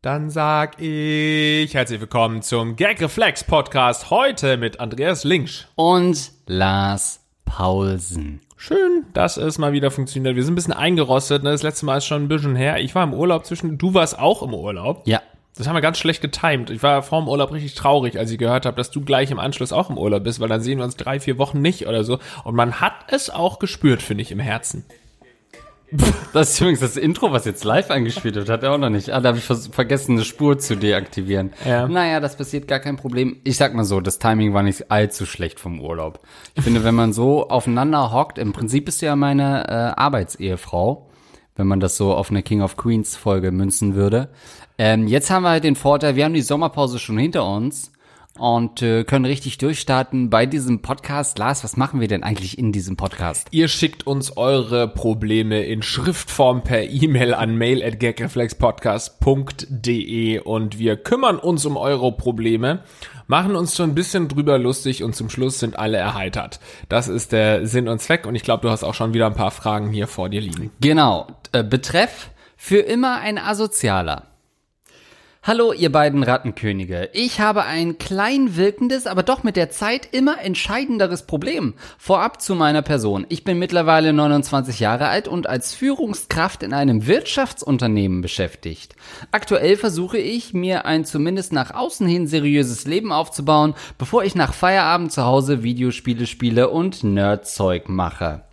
Dann sag ich herzlich willkommen zum Gag Reflex Podcast heute mit Andreas Linksch. Und Lars Paulsen. Schön, dass es mal wieder funktioniert. Wir sind ein bisschen eingerostet. Ne? Das letzte Mal ist schon ein bisschen her. Ich war im Urlaub zwischen. Du warst auch im Urlaub. Ja. Das haben wir ganz schlecht getimt. Ich war vor dem Urlaub richtig traurig, als ich gehört habe, dass du gleich im Anschluss auch im Urlaub bist, weil dann sehen wir uns drei, vier Wochen nicht oder so. Und man hat es auch gespürt, finde ich, im Herzen. Das ist übrigens das Intro, was jetzt live eingespielt wird, hat er auch noch nicht. Ah, da habe ich vergessen, eine Spur zu deaktivieren. Ja. Naja, das passiert gar kein Problem. Ich sag mal so, das Timing war nicht allzu schlecht vom Urlaub. Ich finde, wenn man so aufeinander hockt, im Prinzip ist ja meine äh, Arbeitsehefrau, wenn man das so auf eine King of Queens Folge münzen würde. Ähm, jetzt haben wir halt den Vorteil, wir haben die Sommerpause schon hinter uns und äh, können richtig durchstarten bei diesem Podcast. Lars, was machen wir denn eigentlich in diesem Podcast? Ihr schickt uns eure Probleme in Schriftform per E-Mail an mail@gagreflexpodcast.de und wir kümmern uns um eure Probleme, machen uns schon ein bisschen drüber lustig und zum Schluss sind alle erheitert. Das ist der Sinn und Zweck und ich glaube, du hast auch schon wieder ein paar Fragen hier vor dir liegen. Genau. Äh, Betreff für immer ein Asozialer. Hallo, ihr beiden Rattenkönige. Ich habe ein klein wirkendes, aber doch mit der Zeit immer entscheidenderes Problem. Vorab zu meiner Person. Ich bin mittlerweile 29 Jahre alt und als Führungskraft in einem Wirtschaftsunternehmen beschäftigt. Aktuell versuche ich, mir ein zumindest nach außen hin seriöses Leben aufzubauen, bevor ich nach Feierabend zu Hause Videospiele spiele und Nerdzeug mache.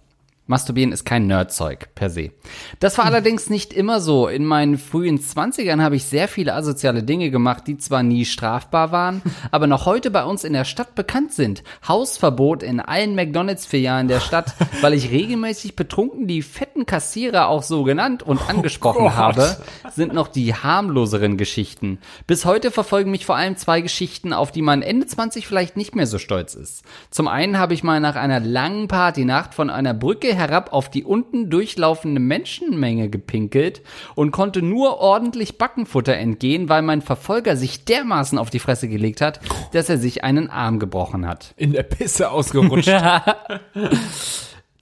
Masturbieren ist kein Nerdzeug per se. Das war allerdings nicht immer so. In meinen frühen Zwanzigern habe ich sehr viele asoziale Dinge gemacht, die zwar nie strafbar waren, aber noch heute bei uns in der Stadt bekannt sind. Hausverbot in allen McDonalds-Filialen der Stadt, weil ich regelmäßig betrunken die fetten Kassierer auch so genannt und angesprochen Gott. habe, sind noch die harmloseren Geschichten. Bis heute verfolgen mich vor allem zwei Geschichten, auf die man Ende 20 vielleicht nicht mehr so stolz ist. Zum einen habe ich mal nach einer langen Partynacht von einer Brücke herab auf die unten durchlaufende Menschenmenge gepinkelt und konnte nur ordentlich Backenfutter entgehen, weil mein Verfolger sich dermaßen auf die Fresse gelegt hat, dass er sich einen Arm gebrochen hat. In der Pisse ausgerutscht.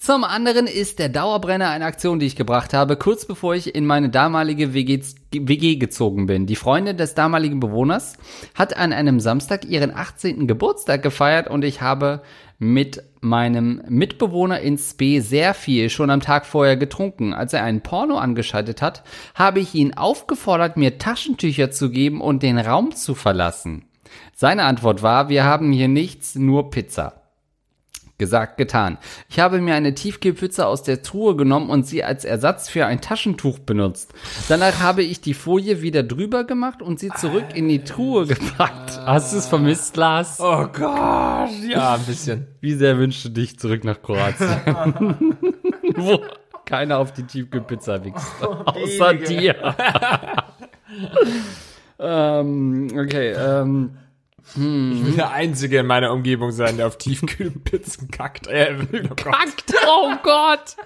Zum anderen ist der Dauerbrenner eine Aktion, die ich gebracht habe, kurz bevor ich in meine damalige WG, WG gezogen bin. Die Freundin des damaligen Bewohners hat an einem Samstag ihren 18. Geburtstag gefeiert und ich habe mit meinem Mitbewohner ins B sehr viel schon am Tag vorher getrunken. Als er einen Porno angeschaltet hat, habe ich ihn aufgefordert, mir Taschentücher zu geben und den Raum zu verlassen. Seine Antwort war, wir haben hier nichts, nur Pizza. Gesagt, getan. Ich habe mir eine Tiefkühlpizza aus der Truhe genommen und sie als Ersatz für ein Taschentuch benutzt. Danach habe ich die Folie wieder drüber gemacht und sie zurück in die Truhe gepackt. Hast du es vermisst, Lars? Oh Gott, ja, ein bisschen. Wie sehr wünschst du dich zurück nach Kroatien? Wo keiner auf die Tiefkühlpizza wächst. Außer dir. ähm, okay, ähm. Ich will der Einzige in meiner Umgebung sein, der auf Tiefkühlpizzen kackt. Äh, oh. Kackt, oh Gott!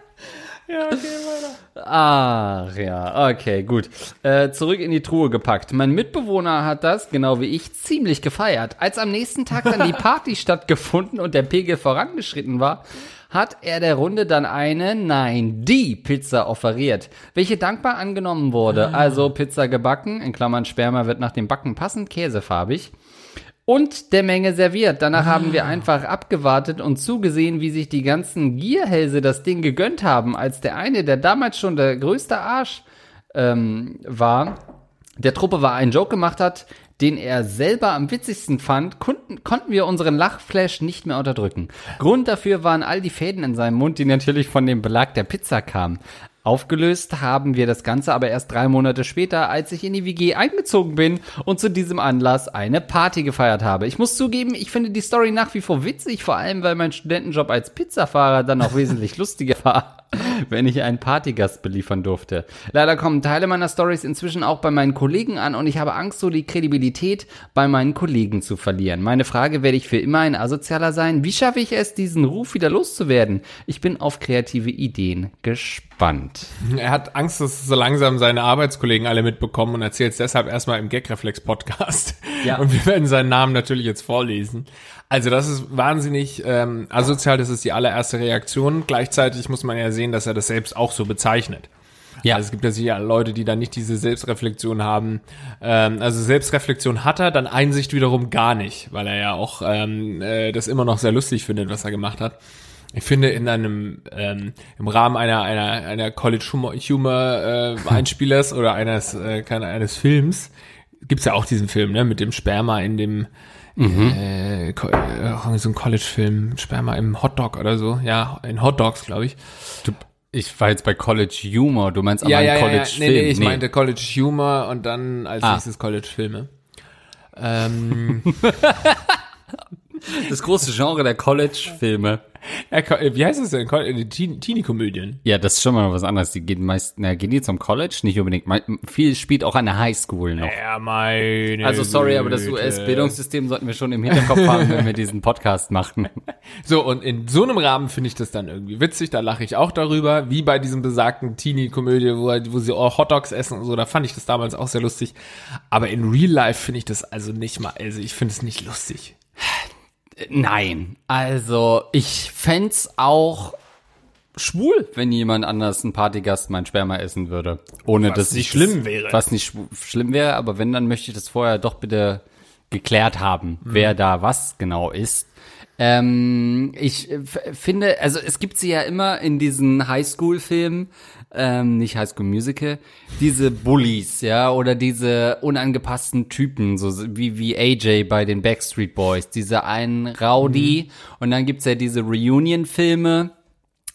Ja, okay, weiter. Ach ja, okay, gut. Äh, zurück in die Truhe gepackt. Mein Mitbewohner hat das, genau wie ich, ziemlich gefeiert. Als am nächsten Tag dann die Party stattgefunden und der Pegel vorangeschritten war, hat er der Runde dann eine, nein, die Pizza offeriert, welche dankbar angenommen wurde. Also Pizza gebacken, in Klammern Sperma wird nach dem Backen passend käsefarbig und der Menge serviert. Danach haben wir einfach abgewartet und zugesehen, wie sich die ganzen Gierhälse das Ding gegönnt haben, als der eine, der damals schon der größte Arsch ähm, war, der Truppe war, einen Joke gemacht hat, den er selber am witzigsten fand, konnten, konnten wir unseren Lachflash nicht mehr unterdrücken. Grund dafür waren all die Fäden in seinem Mund, die natürlich von dem Belag der Pizza kamen. Aufgelöst haben wir das Ganze aber erst drei Monate später, als ich in die WG eingezogen bin und zu diesem Anlass eine Party gefeiert habe. Ich muss zugeben, ich finde die Story nach wie vor witzig, vor allem weil mein Studentenjob als Pizzafahrer dann auch wesentlich lustiger war, wenn ich einen Partygast beliefern durfte. Leider kommen Teile meiner Stories inzwischen auch bei meinen Kollegen an und ich habe Angst, so die Kredibilität bei meinen Kollegen zu verlieren. Meine Frage, werde ich für immer ein Asozialer sein? Wie schaffe ich es, diesen Ruf wieder loszuwerden? Ich bin auf kreative Ideen gespannt. Er hat Angst, dass so langsam seine Arbeitskollegen alle mitbekommen und erzählt es deshalb erstmal im Gagreflex-Podcast. Ja. Und wir werden seinen Namen natürlich jetzt vorlesen. Also das ist wahnsinnig ähm, asozial, das ist die allererste Reaktion. Gleichzeitig muss man ja sehen, dass er das selbst auch so bezeichnet. Ja. Also es gibt ja sicher Leute, die dann nicht diese Selbstreflexion haben. Ähm, also Selbstreflexion hat er, dann Einsicht wiederum gar nicht, weil er ja auch ähm, äh, das immer noch sehr lustig findet, was er gemacht hat. Ich finde in einem ähm, im Rahmen einer einer einer College Humor, Humor äh, Einspielers oder eines äh, keine, eines Films gibt's ja auch diesen Film ne mit dem Sperma in dem äh, ko- äh, so ein College-Film Sperma im Hotdog oder so ja in Hotdogs glaube ich Du, ich war jetzt bei College Humor, du meinst aber einen College Nee, Film. nee, ich meinte College Humor und dann als Ah. nächstes College Filme. Ähm, das große Genre der College Filme. ja, ko- wie heißt es denn? Äh, Teen- Teenie-Komödien. Ja, das ist schon mal was anderes. Die gehen meist, na, gehen die zum College? Nicht unbedingt. Viel spielt auch an der Highschool noch. Ja, meine Also sorry, aber das. US-Bildungssystem sollten wir schon im Hinterkopf haben, wenn wir diesen Podcast machen. So, und in so einem Rahmen finde ich das dann irgendwie witzig, da lache ich auch darüber, wie bei diesem besagten Teenie-Komödie, wo, wo sie auch Hotdogs essen und so, da fand ich das damals auch sehr lustig. Aber in Real Life finde ich das also nicht mal, also ich finde es nicht lustig. Nein, also ich fänd's auch schwul, wenn jemand anders ein Partygast mein Sperma essen würde. Ohne Was dass nicht ich schlimm wäre. Was nicht schlimm wäre, aber wenn, dann möchte ich das vorher doch bitte geklärt haben, wer da was genau ist. Ähm, ich äh, finde, also es gibt sie ja immer in diesen Highschool-Filmen, ähm, nicht Highschool Musical, diese Bullies, ja, oder diese unangepassten Typen, so wie, wie AJ bei den Backstreet Boys, diese einen Rowdy, und dann gibt's ja diese Reunion-Filme,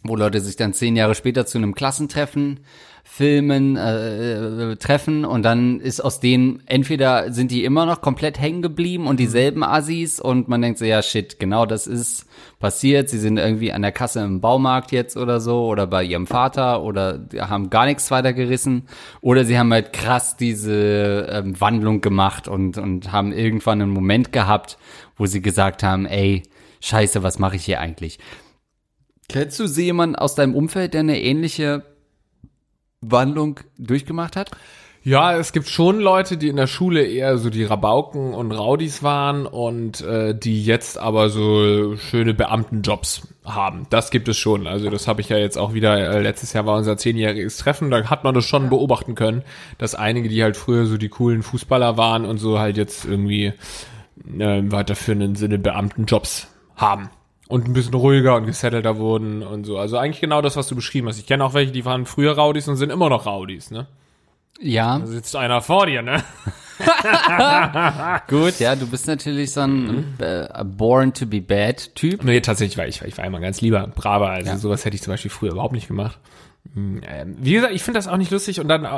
wo Leute sich dann zehn Jahre später zu einem Klassentreffen filmen, äh, äh, treffen und dann ist aus denen, entweder sind die immer noch komplett hängen geblieben und dieselben Assis und man denkt so, ja shit, genau das ist passiert, sie sind irgendwie an der Kasse im Baumarkt jetzt oder so oder bei ihrem Vater oder haben gar nichts weiter gerissen. Oder sie haben halt krass diese ähm, Wandlung gemacht und, und haben irgendwann einen Moment gehabt, wo sie gesagt haben, ey, scheiße, was mache ich hier eigentlich? Kennst du jemanden aus deinem Umfeld, der eine ähnliche Wandlung durchgemacht hat? Ja, es gibt schon Leute, die in der Schule eher so die Rabauken und Raudis waren und äh, die jetzt aber so schöne Beamtenjobs haben. Das gibt es schon. Also das habe ich ja jetzt auch wieder, äh, letztes Jahr war unser zehnjähriges Treffen, da hat man das schon beobachten können, dass einige, die halt früher so die coolen Fußballer waren und so halt jetzt irgendwie äh, weiterführenden Sinne Beamtenjobs haben. Und ein bisschen ruhiger und gesettelter wurden und so. Also eigentlich genau das, was du beschrieben hast. Ich kenne auch welche, die waren früher Raudis und sind immer noch Raudis, ne? Ja, Da sitzt einer vor dir, ne? gut, ja, du bist natürlich so ein äh, Born to be Bad Typ. Nee, tatsächlich war ich, ich war immer ganz lieber, braver. Also Ja. sowas hätte ich zum Beispiel früher überhaupt nicht gemacht. Hm, Ähm, wie gesagt, ich finde das auch nicht lustig und dann, äh,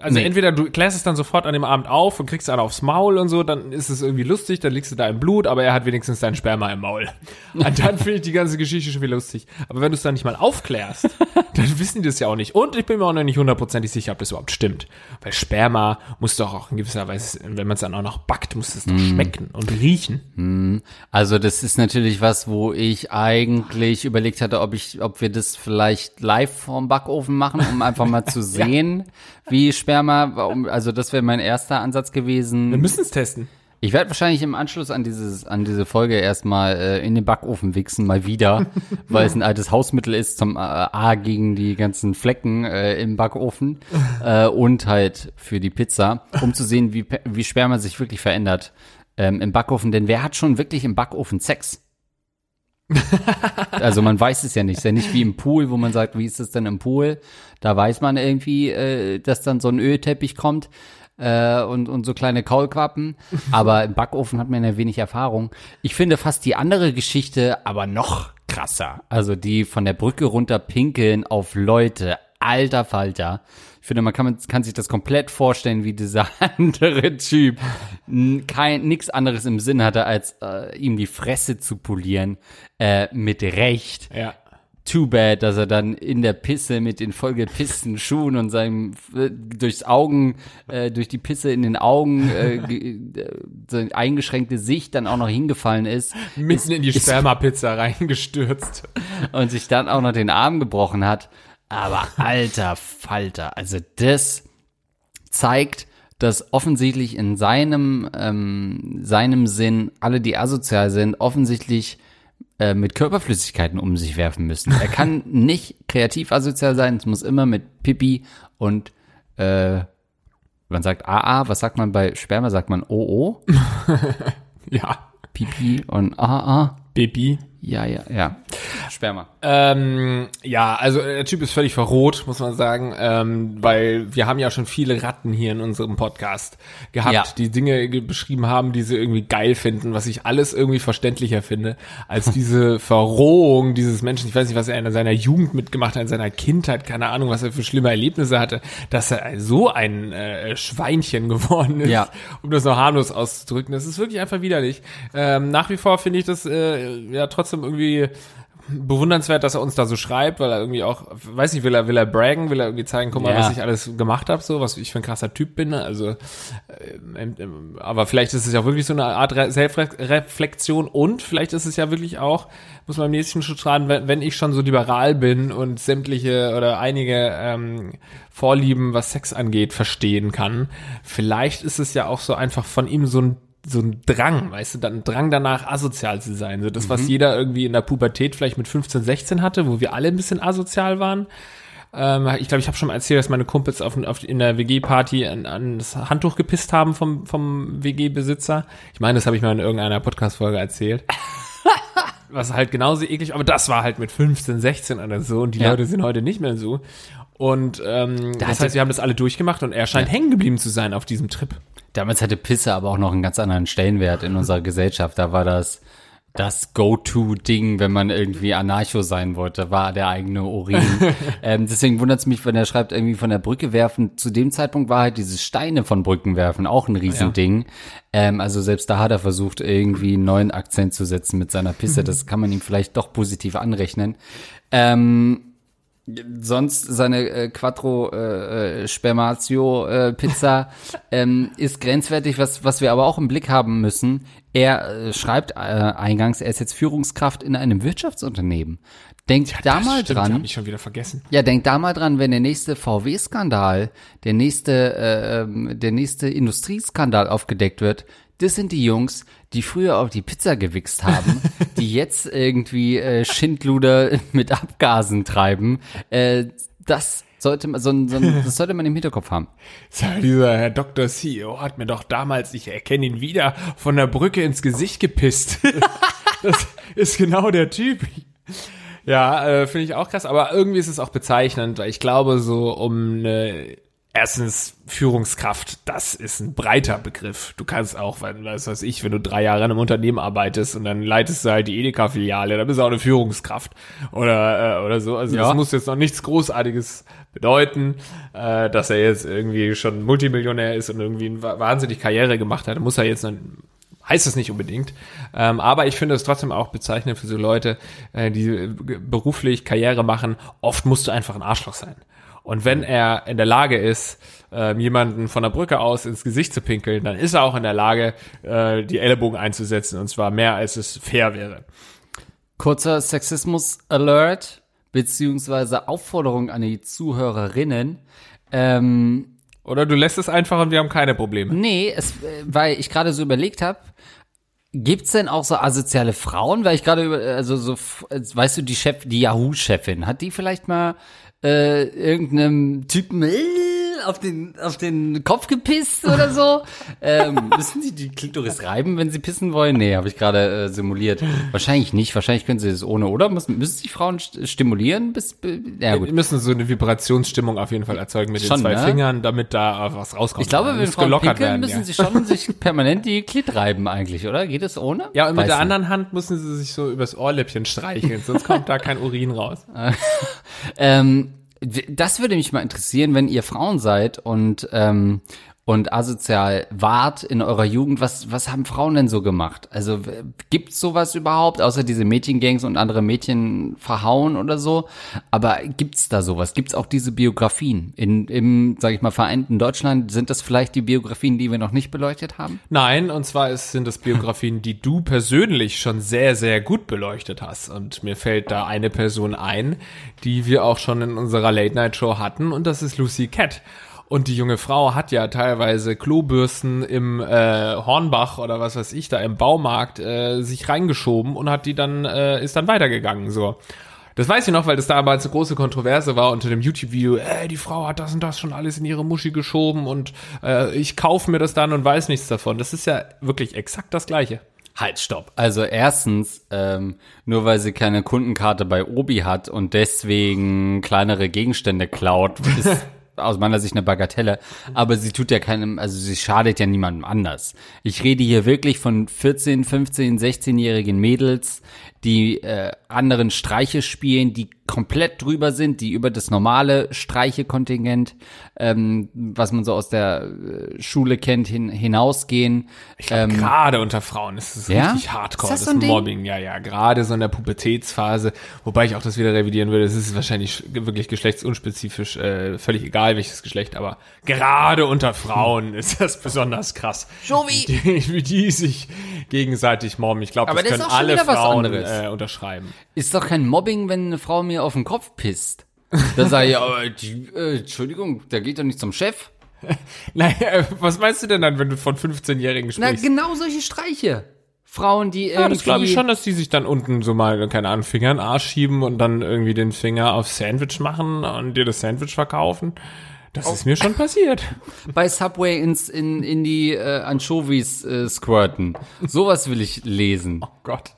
also Nee. entweder du klärst es dann sofort an dem Abend auf und kriegst einen aufs Maul und so, dann ist es irgendwie lustig, dann liegst du da im Blut, aber er hat wenigstens dein Sperma im Maul. Und dann finde ich die ganze Geschichte schon wieder lustig. Aber wenn du es dann nicht mal aufklärst, dann wissen die das ja auch nicht. Und ich bin mir auch noch nicht hundertprozentig sicher, ob das überhaupt stimmt. Weil Sperma muss doch auch in gewisser Weise, wenn man es dann auch noch backt, muss es doch schmecken und riechen. Also das ist natürlich was, wo ich eigentlich überlegt hatte, ob ich, ob wir das vielleicht live vorm Backofen machen, um einfach mal zu sehen, wie Sperma, also das wäre mein erster Ansatz gewesen. Wir müssen es testen. Ich werde wahrscheinlich im Anschluss an dieses an diese Folge erstmal äh, in den Backofen wichsen, mal wieder, weil es ein altes Hausmittel ist zum äh, A gegen die ganzen Flecken äh, im Backofen äh, und halt für die Pizza, um zu sehen, wie wie Sperma sich wirklich verändert ähm, im Backofen. Denn wer hat schon wirklich im Backofen Sex? Also man weiß es ja nicht. Es ist ja nicht wie im Pool, wo man sagt, wie ist es denn im Pool? Da weiß man irgendwie, äh, dass dann so ein Ölteppich kommt äh, und, und so kleine Kaulquappen. Aber im Backofen hat man ja wenig Erfahrung. Ich finde fast die andere Geschichte aber noch krasser. Also die von der Brücke runter pinkeln auf Leute. Alter Falter. Ich finde, man kann, kann sich das komplett vorstellen, wie dieser andere Typ kein nix anderes im Sinn hatte, als äh, ihm die Fresse zu polieren. Äh, mit Recht. Ja. Too bad, dass er dann in der Pisse mit den vollgepissten Schuhen und seinem äh, durchs Augen, äh, durch die Pisse in den Augen äh, äh, eingeschränkte Sicht dann auch noch hingefallen ist Mitten in die ist- Spermapizza reingestürzt. und sich dann auch noch den Arm gebrochen hat. Aber alter Falter, also das zeigt, dass offensichtlich in seinem, ähm, seinem Sinn alle, die asozial sind, offensichtlich äh, mit Körperflüssigkeiten um sich werfen müssen. Er kann nicht kreativ asozial sein, es muss immer mit Pipi und äh, man sagt AA, was sagt man bei Sperma? Sagt man OO? Ja. Pipi und AA? Baby. Ja, ja, ja. Sperma. Ähm, ja, also der Typ ist völlig verrot, muss man sagen, ähm, weil wir haben ja schon viele Ratten hier in unserem Podcast gehabt, Ja. die Dinge ge- beschrieben haben, die sie irgendwie geil finden, was ich alles irgendwie verständlicher finde, als diese Verrohung dieses Menschen. Ich weiß nicht, was er in seiner Jugend mitgemacht hat, in seiner Kindheit, keine Ahnung, was er für schlimme Erlebnisse hatte, dass er so ein äh, Schweinchen geworden ist, Ja. um das noch harmlos auszudrücken. Das ist wirklich einfach widerlich. Ähm, nach wie vor finde ich das äh, ja trotzdem irgendwie bewundernswert, dass er uns da so schreibt, weil er irgendwie auch, weiß nicht, will er, will er braggen, will er irgendwie zeigen, guck mal, Ja. was ich alles gemacht habe, so, was ich für ein krasser Typ bin, ne? also, ähm, ähm, aber vielleicht ist es ja wirklich so eine Art Re Selbstreflexion und vielleicht ist es ja wirklich auch, muss man im nächsten Schritt fragen, wenn, wenn ich schon so liberal bin und sämtliche oder einige ähm, Vorlieben, was Sex angeht, verstehen kann, vielleicht ist es ja auch so einfach von ihm so ein so ein Drang, weißt du, dann ein Drang danach, asozial zu sein. So das, was jeder irgendwie in der Pubertät vielleicht mit 15, 16 hatte, wo wir alle ein bisschen asozial waren. Ähm, ich glaube, ich habe schon mal erzählt, dass meine Kumpels auf, auf, in der WG-Party an, an das Handtuch gepisst haben vom, vom WG-Besitzer. Ich meine, das habe ich mal in irgendeiner Podcast-Folge erzählt. was halt genauso eklig, aber das war halt mit 15, 16 oder so und die Ja. Leute sind heute nicht mehr so. Und ähm, das hatte- heißt, wir haben das alle durchgemacht und er scheint hängen geblieben zu sein auf diesem Trip. Damals hatte Pisse aber auch noch einen ganz anderen Stellenwert in unserer Gesellschaft. Da war das das Go-To-Ding, wenn man irgendwie Anarcho sein wollte, war der eigene Urin. ähm, deswegen wundert es mich, wenn er schreibt, irgendwie von der Brücke werfen. Zu dem Zeitpunkt war halt dieses Steine von Brücken werfen auch ein Riesending. Ähm, also selbst da hat er versucht, irgendwie einen neuen Akzent zu setzen mit seiner Pisse. Das kann man ihm vielleicht doch positiv anrechnen. Ähm, sonst seine äh, Quattro äh, äh, Spermatio äh, Pizza ähm, ist grenzwertig, was was wir aber auch im Blick haben müssen. Er äh, schreibt äh, eingangs, er ist jetzt Führungskraft in einem Wirtschaftsunternehmen. Denkt da Das mal stimmt, dran. Hab ich schon wieder vergessen. Ja, denk da mal dran, wenn der nächste VW-Skandal, der nächste, äh, ähm, der nächste Industrieskandal aufgedeckt wird, das sind die Jungs, die früher auf die Pizza gewichst haben, die jetzt irgendwie äh, Schindluder mit Abgasen treiben. Äh, das sollte man, so, ein- so, ein- das sollte man im Hinterkopf haben. Sag, Dieser Herr Dr. CEO hat mir doch damals, ich erkenne ihn wieder, von der Brücke ins Gesicht gepisst. das ist genau der Typ. Ja, äh, finde ich auch krass, aber irgendwie ist es auch bezeichnend, weil ich glaube, so um eine Erstens, Führungskraft, das ist ein breiter Begriff. Du kannst auch, wenn, was weiß ich, wenn du drei Jahre in einem Unternehmen arbeitest und dann leitest du halt die Edeka-Filiale, dann bist du auch eine Führungskraft oder, äh, oder so. Also Ja. das muss jetzt noch nichts Großartiges bedeuten, äh, dass er jetzt irgendwie schon Multimillionär ist und irgendwie eine wa- wahnsinnig Karriere gemacht hat. Muss er jetzt dann heißt es nicht unbedingt. Ähm, aber ich finde es trotzdem auch bezeichnend für so Leute, äh, die beruflich Karriere machen. Oft musst du einfach ein Arschloch sein. Und wenn er in der Lage ist, ähm, jemanden von der Brücke aus ins Gesicht zu pinkeln, dann ist er auch in der Lage, äh, die Ellenbogen einzusetzen. Und zwar mehr, als es fair wäre. Kurzer Sexismus-Alert, beziehungsweise Aufforderung an die Zuhörerinnen. Ähm, Oder du lässt es einfach und wir haben keine Probleme. Nee, es, äh, weil ich gerade so überlegt habe, gibt's denn auch so asoziale Frauen? Weil ich gerade über, also so, äh, weißt du, die Chef, die Yahoo-Chefin, hat die vielleicht mal äh, irgendeinem Typen äh, auf den auf den Kopf gepisst oder so? ähm, müssen sie die Klitoris reiben, wenn sie pissen wollen? Nee, habe ich gerade äh, simuliert. Wahrscheinlich nicht. Wahrscheinlich können sie das ohne, oder? Müssen, müssen sich Frauen st stimulieren? Bis, ja gut. Wir müssen so eine Vibrationsstimmung auf jeden Fall erzeugen mit Schon, den zwei ne? Fingern, damit da was rauskommt. Ich glaube, wenn Frauen gelockert pinkeln, werden, müssen ja. sie schon sich permanent die Klit reiben eigentlich, oder? Geht es ohne? Ja, und mit Weiß der nicht. anderen Hand müssen sie sich so übers Ohrläppchen streicheln, sonst kommt da kein Urin raus. Ähm, das würde mich mal interessieren, wenn ihr Frauen seid und ähm, und asozial wart in eurer Jugend, was was haben Frauen denn so gemacht? Also gibt's sowas überhaupt, außer diese Mädchengangs und andere Mädchen verhauen oder so? Aber gibt's da sowas? Gibt's auch diese Biografien in im, sag ich mal, vereinten Deutschland? Sind das vielleicht die Biografien, die wir noch nicht beleuchtet haben? Nein, und zwar ist, sind das Biografien, die du persönlich schon sehr, sehr gut beleuchtet hast. Und mir fällt da eine Person ein, die wir auch schon in unserer Late-Night-Show hatten, und das ist Lucy Cat. Und die junge Frau hat ja teilweise Klobürsten im äh, Hornbach oder was weiß ich da im Baumarkt äh, sich reingeschoben und hat die dann äh, ist dann weitergegangen so. Das weiß ich noch, weil das damals eine große Kontroverse war unter dem YouTube-Video. Äh, die Frau hat das und das schon alles in ihre Muschi geschoben und äh, ich kaufe mir das dann und weiß nichts davon. Das ist ja wirklich exakt das Gleiche. Halt, stopp. Also erstens, ähm, nur weil sie keine Kundenkarte bei Obi hat und deswegen kleinere Gegenstände klaut, ist aus meiner Sicht eine Bagatelle. Aber sie tut ja keinem, also sie schadet ja niemandem anders. Ich rede hier wirklich von 14, 15, 16-jährigen Mädels, die äh, anderen Streiche spielen, die komplett drüber sind, die über das normale Streichekontingent, ähm, was man so aus der äh, Schule kennt, hin, hinausgehen. Ich glaube, Ähm, gerade unter Frauen ist es ja? richtig hardcore, Ist das das, so ein Ding? Mobbing. Ja, ja, gerade so in der Pubertätsphase, wobei ich auch das wieder revidieren würde. Es ist wahrscheinlich wirklich geschlechtsunspezifisch, äh, völlig egal welches Geschlecht, aber gerade unter Frauen ist das besonders krass. Jovi! Die, wie die sich gegenseitig mobben. Ich glaube, Aber das das ist können auch schon alle wieder was Frauen anderes. Äh, unterschreiben. Ist doch kein Mobbing, wenn eine Frau mir auf den Kopf pisst. Da sage ich, aber äh, Entschuldigung, der geht doch nicht zum Chef. Naja, was meinst du denn dann, wenn du von 15-Jährigen Na, sprichst? genau solche Streiche. Frauen, die irgendwie... Ja, das glaube ich schon, dass die sich dann unten so mal, keine Ahnung, Finger in den Arsch schieben und dann irgendwie den Finger auf Sandwich machen und dir das Sandwich verkaufen. Das Oh. ist mir schon passiert. bei Subway ins, in, in die äh, Anchovies äh, squirten. Sowas will ich lesen. Oh Gott.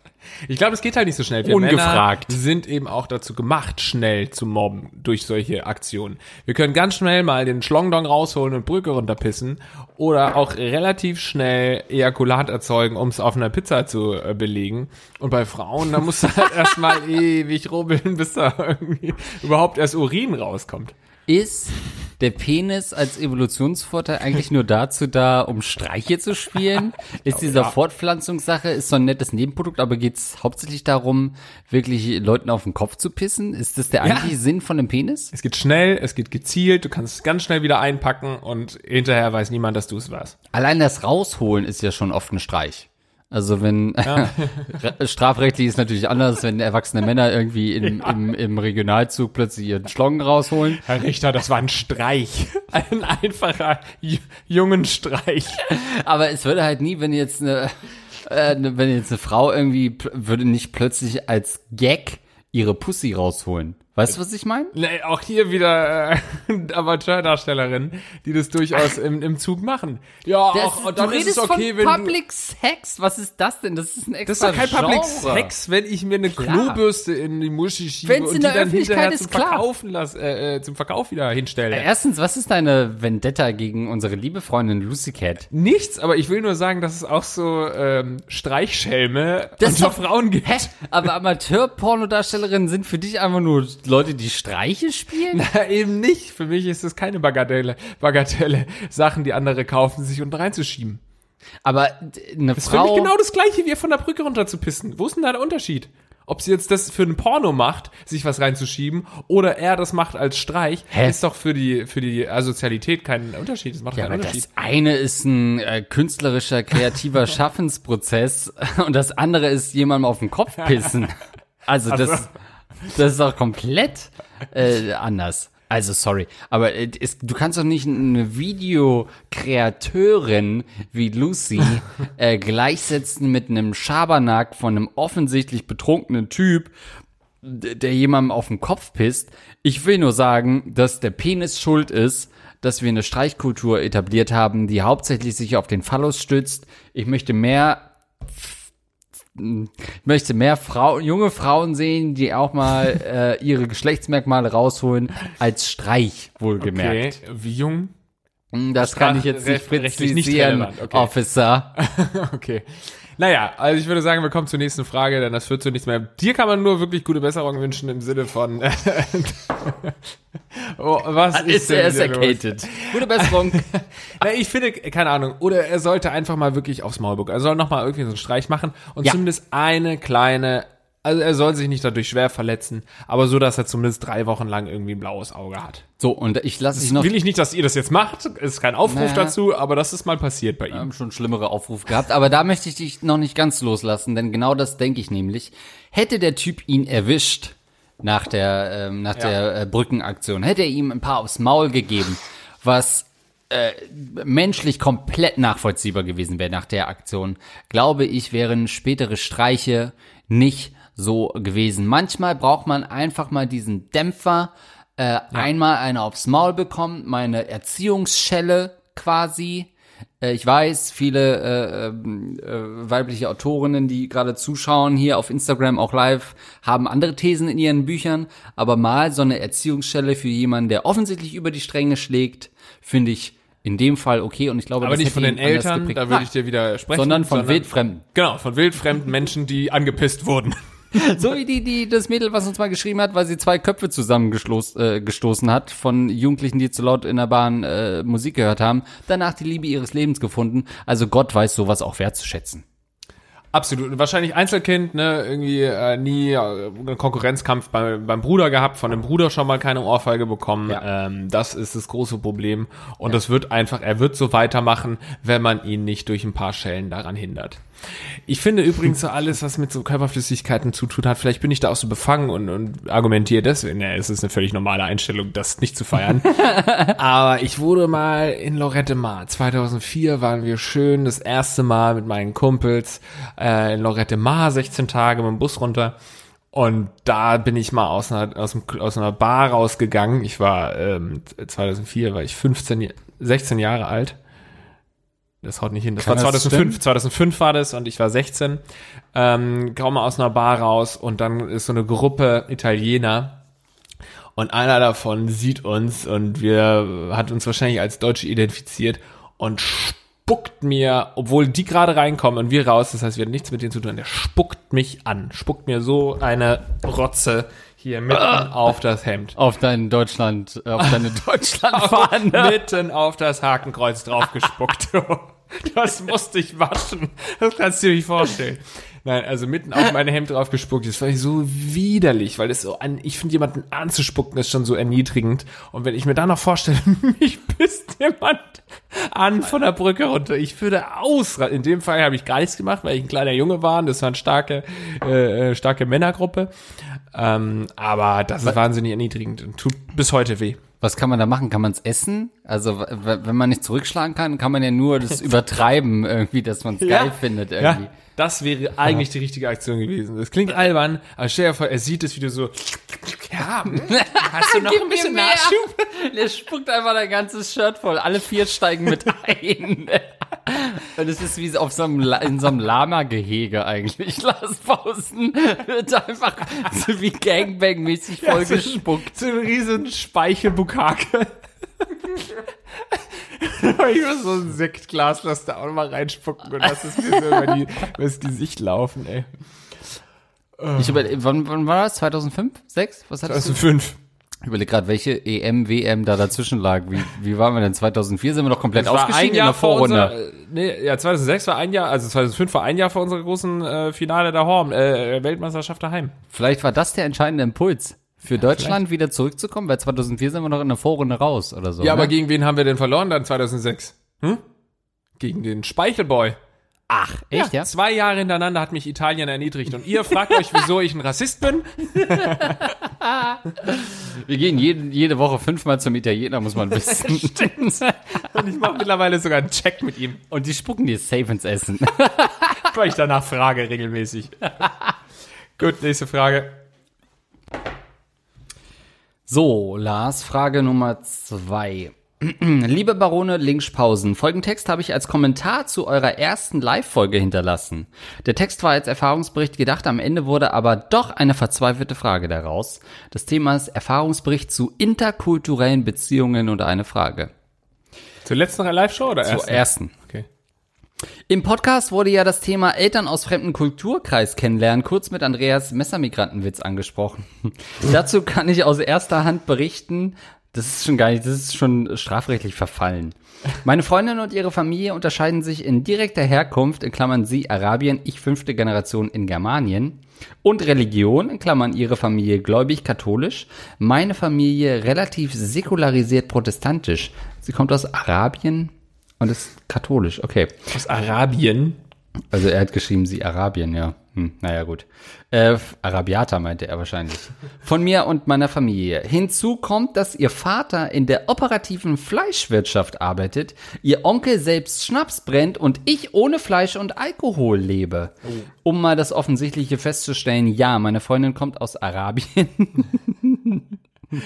Ich glaube, es geht halt nicht so schnell. Wir Ungefragt. Männer sind eben auch dazu gemacht, schnell zu mobben durch solche Aktionen. Wir können ganz schnell mal den Schlongdong rausholen und Brücke runterpissen oder auch relativ schnell Ejakulat erzeugen, um es auf einer Pizza zu äh, belegen. Und bei Frauen, da musst du halt erstmal ewig rubbeln, bis da irgendwie überhaupt erst Urin rauskommt. Ist der Penis als Evolutionsvorteil eigentlich nur dazu da, um Streiche zu spielen? Ist dieser ja. Fortpflanzungssache, ist so ein nettes Nebenprodukt, aber geht's hauptsächlich darum, wirklich Leuten auf den Kopf zu pissen? Ist das der eigentliche Sinn von dem Penis? Es geht schnell, es geht gezielt, du kannst es ganz schnell wieder einpacken und hinterher weiß niemand, dass du es warst. Allein das Rausholen ist ja schon oft ein Streich. Also wenn strafrechtlich ist natürlich anders, wenn erwachsene Männer irgendwie im, im, im Regionalzug plötzlich ihren Schlong rausholen. Herr Richter, das war ein Streich. Ein einfacher jungen Streich. Aber es würde halt nie, wenn jetzt eine, äh, ne- wenn jetzt eine Frau irgendwie würde nicht plötzlich als Gag ihre Pussy rausholen. Weißt du, was ich meine? Nee, auch hier wieder äh, Amateurdarstellerinnen, die das durchaus im, im Zug machen. Ja, auch, und dann ist es okay, wenn du, Public Sex. Was ist das denn? Das ist ein Das extra ist doch kein Public Genre. Sex, wenn ich mir eine Klar. Klobürste in die Muschi schiebe Wenn's und in die der dann Öffentlichkeit hinterher ist, zum. Verkaufen lass, äh, äh, zum Verkauf wieder hinstelle. Erstens, was ist deine Vendetta gegen unsere liebe Freundin Lucy Cat? Nichts, aber ich will nur sagen, dass es auch so ähm, Streichschelme Das ist unter doch- Frauen gibt. Hä? Aber Amateur-Pornodarstellerinnen sind für dich einfach nur Leute, die Streiche spielen? Na, eben nicht. Für mich ist es keine Bagatelle, Bagatelle, Sachen, die andere kaufen, sich unten reinzuschieben. Aber eine Das ist für mich Frau. genau das gleiche, wie von der Brücke runter zu pissen. Wo ist denn da der Unterschied? Ob sie jetzt das für ein Porno macht, sich was reinzuschieben, oder er das macht als Streich, Hä? ist doch für die, für die Asozialität kein Unterschied. Das macht Ja, keinen aber Unterschiid. das eine ist ein äh, künstlerischer, kreativer Schaffensprozess und das andere ist jemandem auf den Kopf pissen. Also das, das ist auch komplett äh, anders. Also sorry, aber äh, es, du kannst doch nicht eine Videokreateurin wie Lucy äh, gleichsetzen mit einem Schabernack von einem offensichtlich betrunkenen Typ, der jemandem auf den Kopf pisst. Ich will nur sagen, dass der Penis schuld ist, dass wir eine Streichkultur etabliert haben, die hauptsächlich sich auf den Phallus stützt. Ich möchte mehr ich möchte mehr Frau, junge Frauen sehen, die auch mal äh, ihre Geschlechtsmerkmale rausholen, als Streich, wohlgemerkt. Okay, wie jung? Das kann ich jetzt nicht Sprach- nicht präzisieren, relevant, okay. Officer. Okay. Naja, also ich würde sagen, wir kommen zur nächsten Frage, denn das führt zu nichts mehr. Dir kann man nur wirklich gute Besserung wünschen im Sinne von oh, was Ist denn er ercated. Gute Besserung. Na, ich finde, keine Ahnung, oder er sollte einfach mal wirklich aufs Maul gucken. Er soll nochmal irgendwie so einen Streich machen und Ja. zumindest eine kleine, also er soll sich nicht dadurch schwer verletzen, aber so, dass er zumindest drei Wochen lang irgendwie ein blaues Auge hat. So, und ich lasse dich noch Will ich nicht, dass ihr das jetzt macht, ist kein Aufruf Naja. dazu, aber das ist mal passiert bei Wir ihm. haben schon schlimmere Aufrufe gehabt, aber da möchte ich dich noch nicht ganz loslassen, denn genau das denke ich nämlich. Hätte der Typ ihn erwischt nach der, ähm, nach Ja. der äh, Brückenaktion, hätte er ihm ein paar aufs Maul gegeben, was äh, menschlich komplett nachvollziehbar gewesen wäre nach der Aktion, glaube ich, wären spätere Streiche nicht so gewesen. Manchmal braucht man einfach mal diesen Dämpfer, äh, einmal eine aufs Maul bekommen, meine Erziehungsschelle quasi. Äh, ich weiß, viele äh, ähm, äh, weibliche Autorinnen, die gerade zuschauen, hier auf Instagram auch live, haben andere Thesen in ihren Büchern, aber mal so eine Erziehungsstelle für jemanden, der offensichtlich über die Stränge schlägt, finde ich in dem Fall okay und ich glaube, Aber nicht von den Eltern, da würde ich dir widersprechen. sondern von wildfremden. Genau, von wildfremden Menschen, die angepisst wurden. So wie die, die, das Mädel, was uns mal geschrieben hat, weil sie zwei Köpfe zusammengestoßen äh, gestoßen hat von Jugendlichen, die zu laut in der Bahn äh, Musik gehört haben, danach die Liebe ihres Lebens gefunden. Also Gott weiß sowas auch wertzuschätzen. Absolut. Und Wahrscheinlich Einzelkind, ne, irgendwie äh, nie äh, einen Konkurrenzkampf bei, beim Bruder gehabt, von dem Bruder schon mal keine Ohrfeige bekommen. Ja. Ähm, das ist das große Problem. Und das wird einfach, er wird so weitermachen, wenn man ihn nicht durch ein paar Schellen daran hindert. Ich finde übrigens so alles, was mit so Körperflüssigkeiten zu tun hat, vielleicht bin ich da auch so befangen und, und argumentiere deswegen, ja, es ist eine völlig normale Einstellung, das nicht zu feiern. Aber ich wurde mal in Lorette Mar. 2004 waren wir schön das erste Mal mit meinen Kumpels äh, in Lorette Mar, 16 Tage mit dem Bus runter. Und da bin ich mal aus einer, aus, aus einer Bar rausgegangen. Ich war ähm, 2004, war ich 15, 16 Jahre alt. Das haut nicht hin. Das Kann war das 2005. 2005 war das und ich war 16. Ähm, kaum mal aus einer Bar raus und dann ist so eine Gruppe Italiener und einer davon sieht uns und wir hat uns wahrscheinlich als Deutsche identifiziert und spuckt mir, obwohl die gerade reinkommen und wir raus, das heißt, wir hatten nichts mit denen zu tun, der spuckt mich an, spuckt mir so eine Rotze hier mitten auf das Hemd. Auf dein Deutschland, auf deine Deutschlandfahne. mitten auf das Hakenkreuz draufgespuckt. Das musste ich waschen. Das kannst du dir nicht vorstellen. Nein, also mitten auf mein Hemd draufgespuckt. Das war so widerlich, weil das so an, ich finde jemanden anzuspucken ist schon so erniedrigend. Und wenn ich mir dann noch vorstelle, mich pisst jemand an von der Brücke runter. Ich würde aus. In dem Fall habe ich gar nichts gemacht, weil ich ein kleiner Junge war. Und das war eine starke, äh, äh, starke Männergruppe. Ähm, aber das ist wahnsinnig erniedrigend und tut bis heute weh. Was kann man da machen? Kann man es essen? Also wenn man nicht zurückschlagen kann, kann man ja nur das übertreiben irgendwie, dass man es geil findet irgendwie. Ja, das wäre eigentlich die richtige Aktion gewesen. Das klingt albern, aber stell dir vor, er sieht es, wie du so, ja, hast du noch ein bisschen. Nachschub? Der spuckt einfach dein ganzes Shirt voll. Alle vier steigen mit ein. Und es ist wie so auf so einem, in so einem Lama-Gehege eigentlich. Lars Pausen wird einfach so wie Gangbang-mäßig voll so- gespuckt. So ein riesen Speichelbukake. ich muss so ein Sektglas, lass da auch mal reinspucken und lass es mir so über die, über das Gesicht laufen, ey. Ich überlege, wann, wann war das? 2005? 6? Was hattest du? Also fünf. Ich überlege gerade, welche EM, WM da dazwischen lag. Wie, wie waren wir denn? 2004 sind wir doch komplett Das ausgeschieden ein Jahr in der vor Vorrunde. unserer, äh, nee, ja, 2006 war ein Jahr, also 2005 war ein Jahr vor unserer großen äh, Finale der Horm, äh, Weltmeisterschaft daheim. Vielleicht war das der entscheidende Impuls. Für Deutschland wieder zurückzukommen, weil 2004 sind wir noch in der Vorrunde raus oder so. Ja, aber ne? gegen wen haben wir denn verloren dann 2006? Hm? Gegen den Speichelboy. Ach, echt, ja? Zwei Jahre hintereinander hat mich Italien erniedrigt und ihr fragt euch, wieso ich ein Rassist bin? Wir gehen jede, jede Woche fünfmal zum Italiener, muss man wissen. Und ich mache mittlerweile sogar einen Check mit ihm, Und die spucken dir safe ins Essen. weil ich danach frage regelmäßig. Gut, nächste Frage. So, Lars, Frage Nummer zwei. Liebe Barone Linkspausen, folgenden Text habe ich als Kommentar zu eurer ersten Live-Folge hinterlassen. Der Text war als Erfahrungsbericht gedacht, am Ende wurde aber doch eine verzweifelte Frage daraus. Das Thema ist Erfahrungsbericht zu interkulturellen Beziehungen und eine Frage. Zur letzten Live-Show oder Zur ersten? ersten. Im Podcast wurde ja das Thema Eltern aus fremden Kulturkreis kennenlernen kurz mit Andreas Messermigrantenwitz angesprochen. Dazu kann ich aus erster Hand berichten, das ist schon gar nicht, das ist schon strafrechtlich verfallen. Meine Freundin und ihre Familie unterscheiden sich in direkter Herkunft, in Klammern sie Arabien, ich fünfte Generation in Germanien, und Religion, in Klammern ihre Familie gläubig-katholisch, meine Familie relativ säkularisiert protestantisch. Sie kommt aus Arabien und ist katholisch, okay. Aus Arabien. Also er hat geschrieben, sie Arabien, ja. Hm, naja, gut. Äh, Arabiata meinte er wahrscheinlich. Von mir und meiner Familie. Hinzu kommt, dass ihr Vater in der operativen Fleischwirtschaft arbeitet, ihr Onkel selbst Schnaps brennt und ich ohne Fleisch und Alkohol lebe. Um mal das Offensichtliche festzustellen, ja, meine Freundin kommt aus Arabien.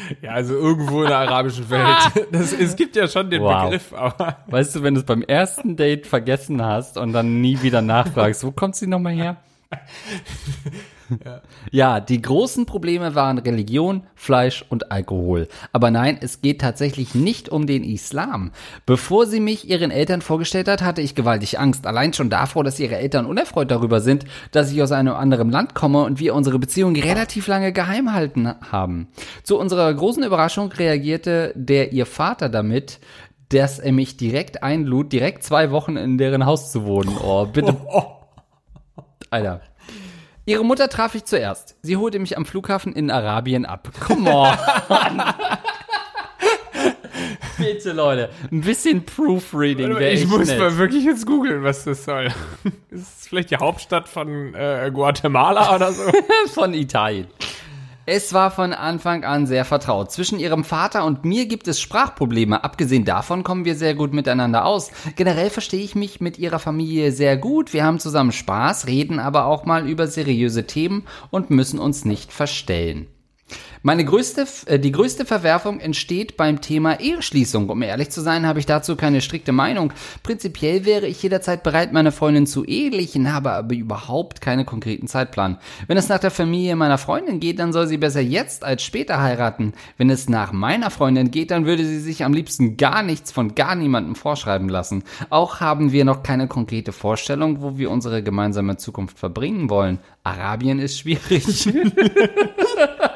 Ja, also irgendwo in der arabischen Welt. Das, es gibt ja schon den Wow. Begriff, aber Weißt du, wenn du es beim ersten Date vergessen hast und dann nie wieder nachfragst, wo kommt sie nochmal her? Ja. die großen Probleme waren Religion, Fleisch und Alkohol. Aber nein, es geht tatsächlich nicht um den Islam. Bevor sie mich ihren Eltern vorgestellt hat, hatte ich gewaltig Angst. Allein schon davor, dass ihre Eltern unerfreut darüber sind, dass ich aus einem anderen Land komme und wir unsere Beziehung relativ lange geheim halten haben. Zu unserer großen Überraschung reagierte der ihr Vater damit, dass er mich direkt einlud, direkt zwei Wochen in deren Haus zu wohnen. Oh, bitte. Alter. Ihre Mutter traf ich zuerst. Sie holte mich am Flughafen in Arabien ab. Come on. Bitte, Leute. Ein bisschen Proofreading wäre ich muss nett. mal wirklich jetzt googeln, was das soll. Ist es vielleicht die Hauptstadt von äh, Guatemala oder so? von Italien. Es war von Anfang an sehr vertraut. Zwischen ihrem Vater und mir gibt es Sprachprobleme. Abgesehen davon kommen wir sehr gut miteinander aus. Generell verstehe ich mich mit ihrer Familie sehr gut. Wir haben zusammen Spaß, reden aber auch mal über seriöse Themen und müssen uns nicht verstellen. Meine größte, äh, die größte Verwerfung entsteht beim Thema Eheschließung. Um ehrlich zu sein, habe ich dazu keine strikte Meinung. Prinzipiell wäre ich jederzeit bereit, meine Freundin zu ehelichen, habe aber überhaupt keine konkreten Zeitplan. Wenn es nach der Familie meiner Freundin geht, dann soll sie besser jetzt als später heiraten. Wenn es nach meiner Freundin geht, dann würde sie sich am liebsten gar nichts von gar niemandem vorschreiben lassen. Auch haben wir noch keine konkrete Vorstellung, wo wir unsere gemeinsame Zukunft verbringen wollen. Arabien ist schwierig.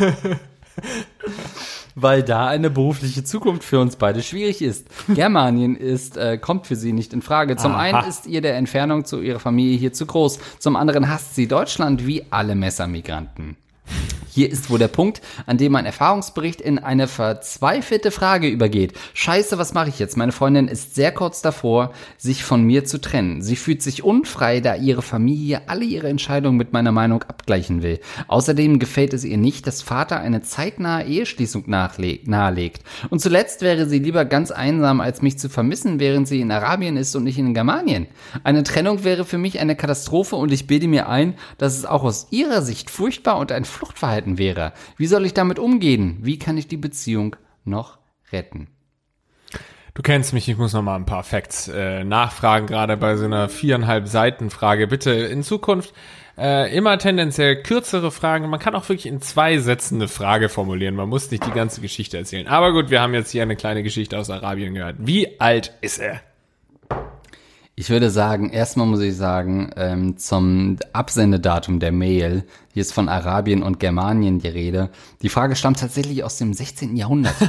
Weil da eine berufliche Zukunft für uns beide schwierig ist. Germanien ist, äh, kommt für sie nicht in Frage. Zum Aha. einen ist ihr der Entfernung zu ihrer Familie hier zu groß. Zum anderen hasst sie Deutschland wie alle Messermigranten. Hier ist wohl der Punkt, an dem mein Erfahrungsbericht in eine verzweifelte Frage übergeht. Scheiße, was mache ich jetzt? Meine Freundin ist sehr kurz davor, sich von mir zu trennen. Sie fühlt sich unfrei, da ihre Familie alle ihre Entscheidungen mit meiner Meinung abgleichen will. Außerdem gefällt es ihr nicht, dass Vater eine zeitnahe Eheschließung nahelegt. Und zuletzt wäre sie lieber ganz einsam, als mich zu vermissen, während sie in Arabien ist und nicht in Germanien. Eine Trennung wäre für mich eine Katastrophe und ich bilde mir ein, dass es auch aus ihrer Sicht furchtbar und ein Fluchtverhalten wäre. Wie soll ich damit umgehen? Wie kann ich die Beziehung noch retten? Du kennst mich, ich muss noch mal ein paar Facts äh, nachfragen, gerade bei so einer viereinhalb Seiten Frage. Bitte in Zukunft äh, immer tendenziell kürzere Fragen. Man kann auch wirklich in zwei Sätzen eine Frage formulieren. Man muss nicht die ganze Geschichte erzählen. Aber gut, wir haben jetzt hier eine kleine Geschichte aus Arabien gehört. Wie alt ist er? Ich würde sagen, erstmal muss ich sagen, ähm, zum Absendedatum der Mail, hier ist von Arabien und Germanien die Rede. Die Frage stammt tatsächlich aus dem 16. Jahrhundert.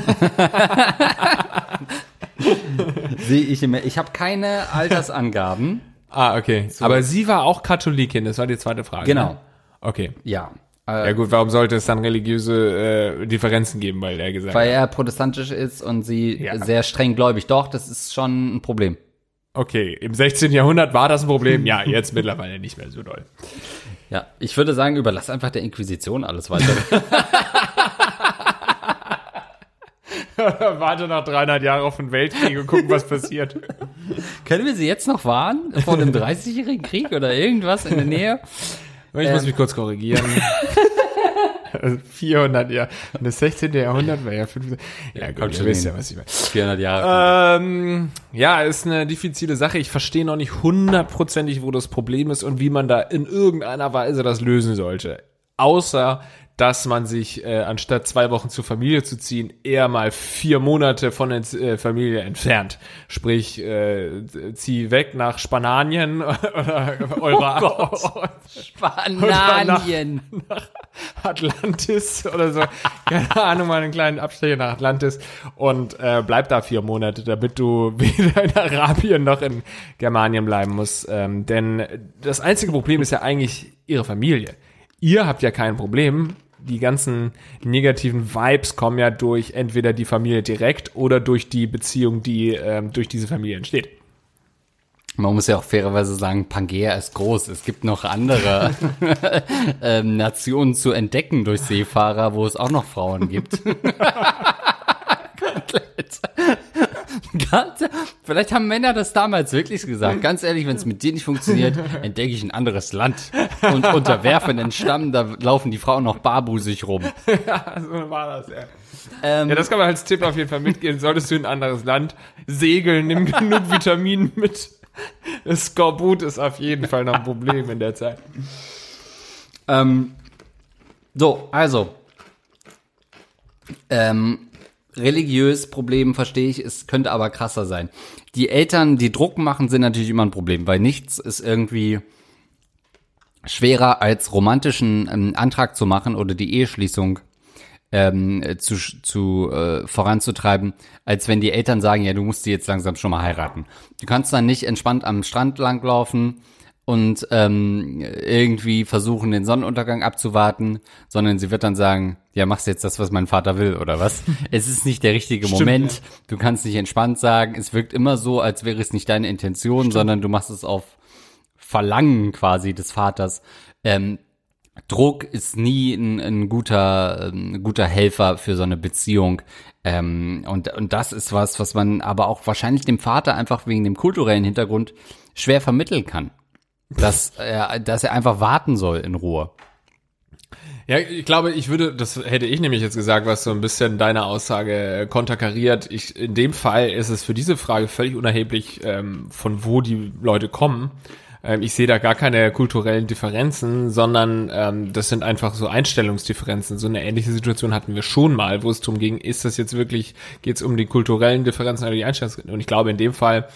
Sehe ich immer. Ich habe keine Altersangaben. Ah, okay. Aber sie war auch Katholikin, das war die zweite Frage. Genau. Ne? Okay. Ja. Ja Äh, gut, warum sollte es dann religiöse äh, Differenzen geben, weil er gesagt weil hat. er protestantisch ist und sie Ja. sehr streng gläubig. Doch, das ist schon ein Problem. Okay, im 16. Jahrhundert war das ein Problem. Ja, jetzt mittlerweile nicht mehr so doll. Ja, ich würde sagen, überlass einfach der Inquisition alles weitere. Warte noch 300 Jahre auf den Weltkrieg und gucken, was passiert. Können wir sie jetzt noch warnen? Vor dem 30-jährigen Krieg oder irgendwas in der Nähe? Ich muss Ähm. mich kurz korrigieren. Also 400 Jahre. Und das 16. Jahrhundert war ja 5. Ja, gut, ihr schon wisst hin. ja, was ich meine. 400 Jahre. Ähm, ja, ist eine diffizile Sache. Ich verstehe noch nicht hundertprozentig, wo das Problem ist und wie man da in irgendeiner Weise das lösen sollte. Außer, dass man sich, äh, anstatt zwei Wochen zur Familie zu ziehen, eher mal vier Monate von der äh, Familie entfernt. Sprich, äh, zieh weg nach Spanien oder Euro Spanien. Atlantis oder so. Keine Ahnung, mal einen kleinen Abstecher nach Atlantis und äh, bleib da vier Monate, damit du weder in Arabien noch in Germanien bleiben musst. Ähm, denn das einzige Problem ist ja eigentlich ihre Familie. Ihr habt ja kein Problem. Die ganzen negativen Vibes kommen ja durch entweder die Familie direkt oder durch die Beziehung, die ähm, durch diese Familie entsteht. Man muss ja auch fairerweise sagen, Pangea ist groß. Es gibt noch andere ähm, Nationen zu entdecken durch Seefahrer, wo es auch noch Frauen gibt. Vielleicht haben Männer das damals wirklich gesagt. Ganz ehrlich, wenn es mit dir nicht funktioniert, entdecke ich ein anderes Land und unterwerfe den Stamm. Da laufen die Frauen noch barbusig rum. Ja, so war das, ja. Ähm, Ja, das kann man als Tipp auf jeden Fall mitgehen. Solltest du in ein anderes Land segeln, nimm genug Vitaminen mit. Das Skorbut ist auf jeden Fall noch ein Problem in der Zeit. Ähm, so, also. Ähm, religiös Problem verstehe ich, es könnte aber krasser sein. Die Eltern, die Druck machen, sind natürlich immer ein Problem, weil nichts ist irgendwie schwerer als romantischen ähm, Antrag zu machen oder die Eheschließung ähm, äh, zu, zu äh, voranzutreiben, als wenn die Eltern sagen, ja, du musst die jetzt langsam schon mal heiraten. Du kannst dann nicht entspannt am Strand langlaufen und ähm, irgendwie versuchen, den Sonnenuntergang abzuwarten, sondern sie wird dann sagen, ja, machst jetzt das, was mein Vater will, oder was? es ist nicht der richtige Moment. Du kannst nicht entspannt sagen. Es wirkt immer so, als wäre es nicht deine Intention, sondern du machst es auf Verlangen quasi des Vaters. Ähm, Druck ist nie ein, ein guter, ein guter Helfer für so eine Beziehung. Ähm, und, und das ist was, was man aber auch wahrscheinlich dem Vater einfach wegen dem kulturellen Hintergrund schwer vermitteln kann. Dass er, dass er einfach warten soll in Ruhe. Ja, ich glaube, ich würde, das hätte ich nämlich jetzt gesagt, was so ein bisschen deine Aussage äh, konterkariert. Ich, in dem Fall ist es für diese Frage völlig unerheblich, ähm, von wo die Leute kommen. Ähm, ich sehe da gar keine kulturellen Differenzen, sondern ähm, das sind einfach so Einstellungsdifferenzen. So eine ähnliche Situation hatten wir schon mal, wo es darum ging, ist das jetzt wirklich, geht es um die kulturellen Differenzen oder die Einstellungsdifferenzen? Und ich glaube, in dem Fall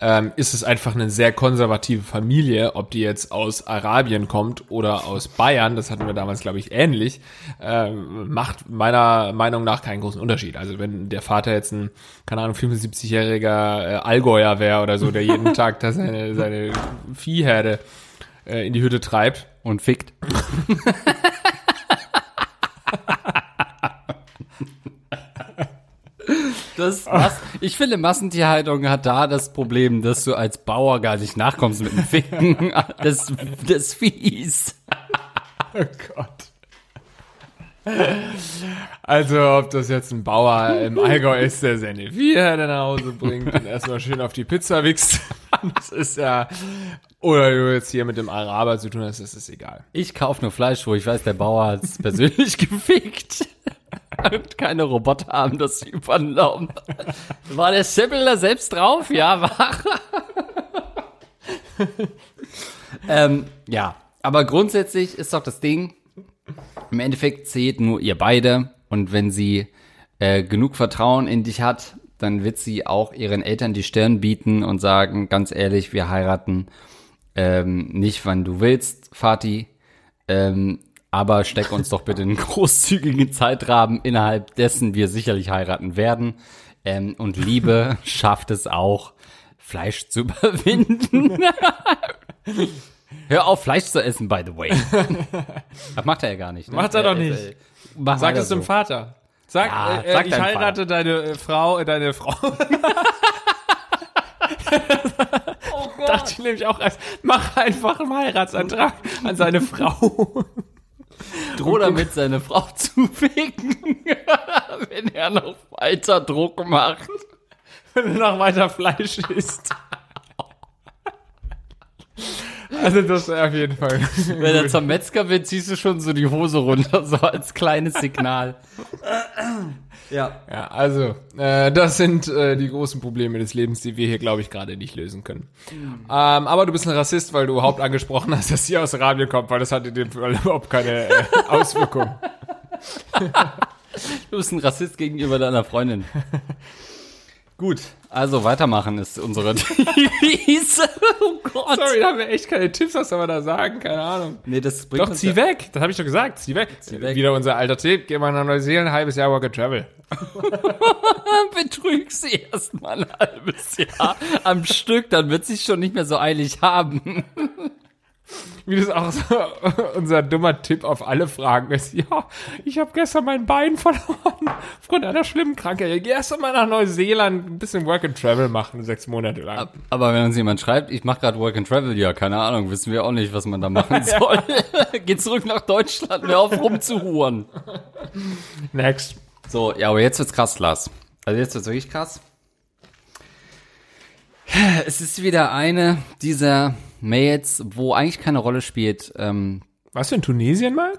ähm, ist es einfach eine sehr konservative Familie, ob die jetzt aus Arabien kommt oder aus Bayern, das hatten wir damals, glaube ich, ähnlich, ähm, macht meiner Meinung nach keinen großen Unterschied. Also wenn der Vater jetzt ein, keine Ahnung, 75-jähriger äh, Allgäuer wäre oder so, der jeden Tag da seine, seine Viehherde äh, in die Hütte treibt, Und fickt. Das, was, ich finde, Massentierhaltung hat da das Problem, dass du als Bauer gar nicht nachkommst mit dem Ficken des, des Viehs. Oh Gott. Also, ob das jetzt ein Bauer im Allgäu ist, der seine Viehherde nach Hause bringt und erstmal schön auf die Pizza wichst, das ist ja, oder du jetzt hier mit dem Araber zu tun hast, das ist egal. Ich kaufe nur Fleisch, wo ich weiß, der Bauer hat es persönlich gefickt. Und keine Roboter haben das übernommen. War der Sibyl da selbst drauf? Ja, war. ähm, ja, aber grundsätzlich ist doch das Ding, im Endeffekt zählt nur ihr beide. Und wenn sie äh, genug Vertrauen in dich hat, dann wird sie auch ihren Eltern die Stirn bieten und sagen, ganz ehrlich, wir heiraten ähm, nicht, wann du willst, Vati. Ähm, aber steck uns doch bitte einen großzügigen Zeitrahmen, innerhalb dessen wir sicherlich heiraten werden. Ähm, und Liebe schafft es auch, Fleisch zu überwinden. Hör auf, Fleisch zu essen, by the way. Das macht er ja gar nicht. Ne? Macht er doch nicht. äh, Sag es dem so. Vater. Sag, Ja, äh, sag ich heirate deine äh, Frau, äh, deine Frau. Oh Dachte ich nämlich auch erst, mach einfach einen Heiratsantrag an seine Frau. Droh damit seine Frau zu ficken, wenn er noch weiter Druck macht. wenn du noch weiter Fleisch isst. Also das wäre auf jeden Fall. Wenn er zum Metzger wird, ziehst du schon so die Hose runter, so als kleines Signal. Ja. Ja, also, äh, das sind äh, die großen Probleme des Lebens, die wir hier, glaube ich, gerade nicht lösen können. Ähm, aber du bist ein Rassist, weil du überhaupt angesprochen hast, dass sie aus Arabien kommt, weil das hat in dem Fall überhaupt keine äh, Auswirkung. Du bist ein Rassist gegenüber deiner Freundin. Gut, also weitermachen ist unsere Devise. Oh Gott. Sorry, da haben wir echt keine Tipps, was soll man da sagen? Keine Ahnung. Nee, das bringt Doch, zieh ja- weg. Das habe ich doch gesagt. Zieh weg. weg. Wieder unser alter Tipp. Geh mal nach Neuseeland, ein halbes Jahr Work and Travel. Betrüg sie erst mal ein halbes Jahr am Stück, dann wird sie schon nicht mehr so eilig haben. Wie das auch so unser dummer Tipp auf alle Fragen ist. Ja, ich habe gestern mein Bein verloren aufgrund einer schlimmen Krankheit. Ich geh erst mal nach Neuseeland ein bisschen Work and Travel machen, sechs Monate lang. Aber wenn uns jemand schreibt, ich mache gerade Work and Travel, ja, keine Ahnung, wissen wir auch nicht, was man da machen soll. Geh zurück nach Deutschland, hör auf rumzuhuren. Next. So, ja, aber jetzt wird's krass, Lars. Also jetzt wird's wirklich krass. Es ist wieder eine dieser Mails, wo eigentlich keine Rolle spielt. Ähm, Warst du in Tunesien mal?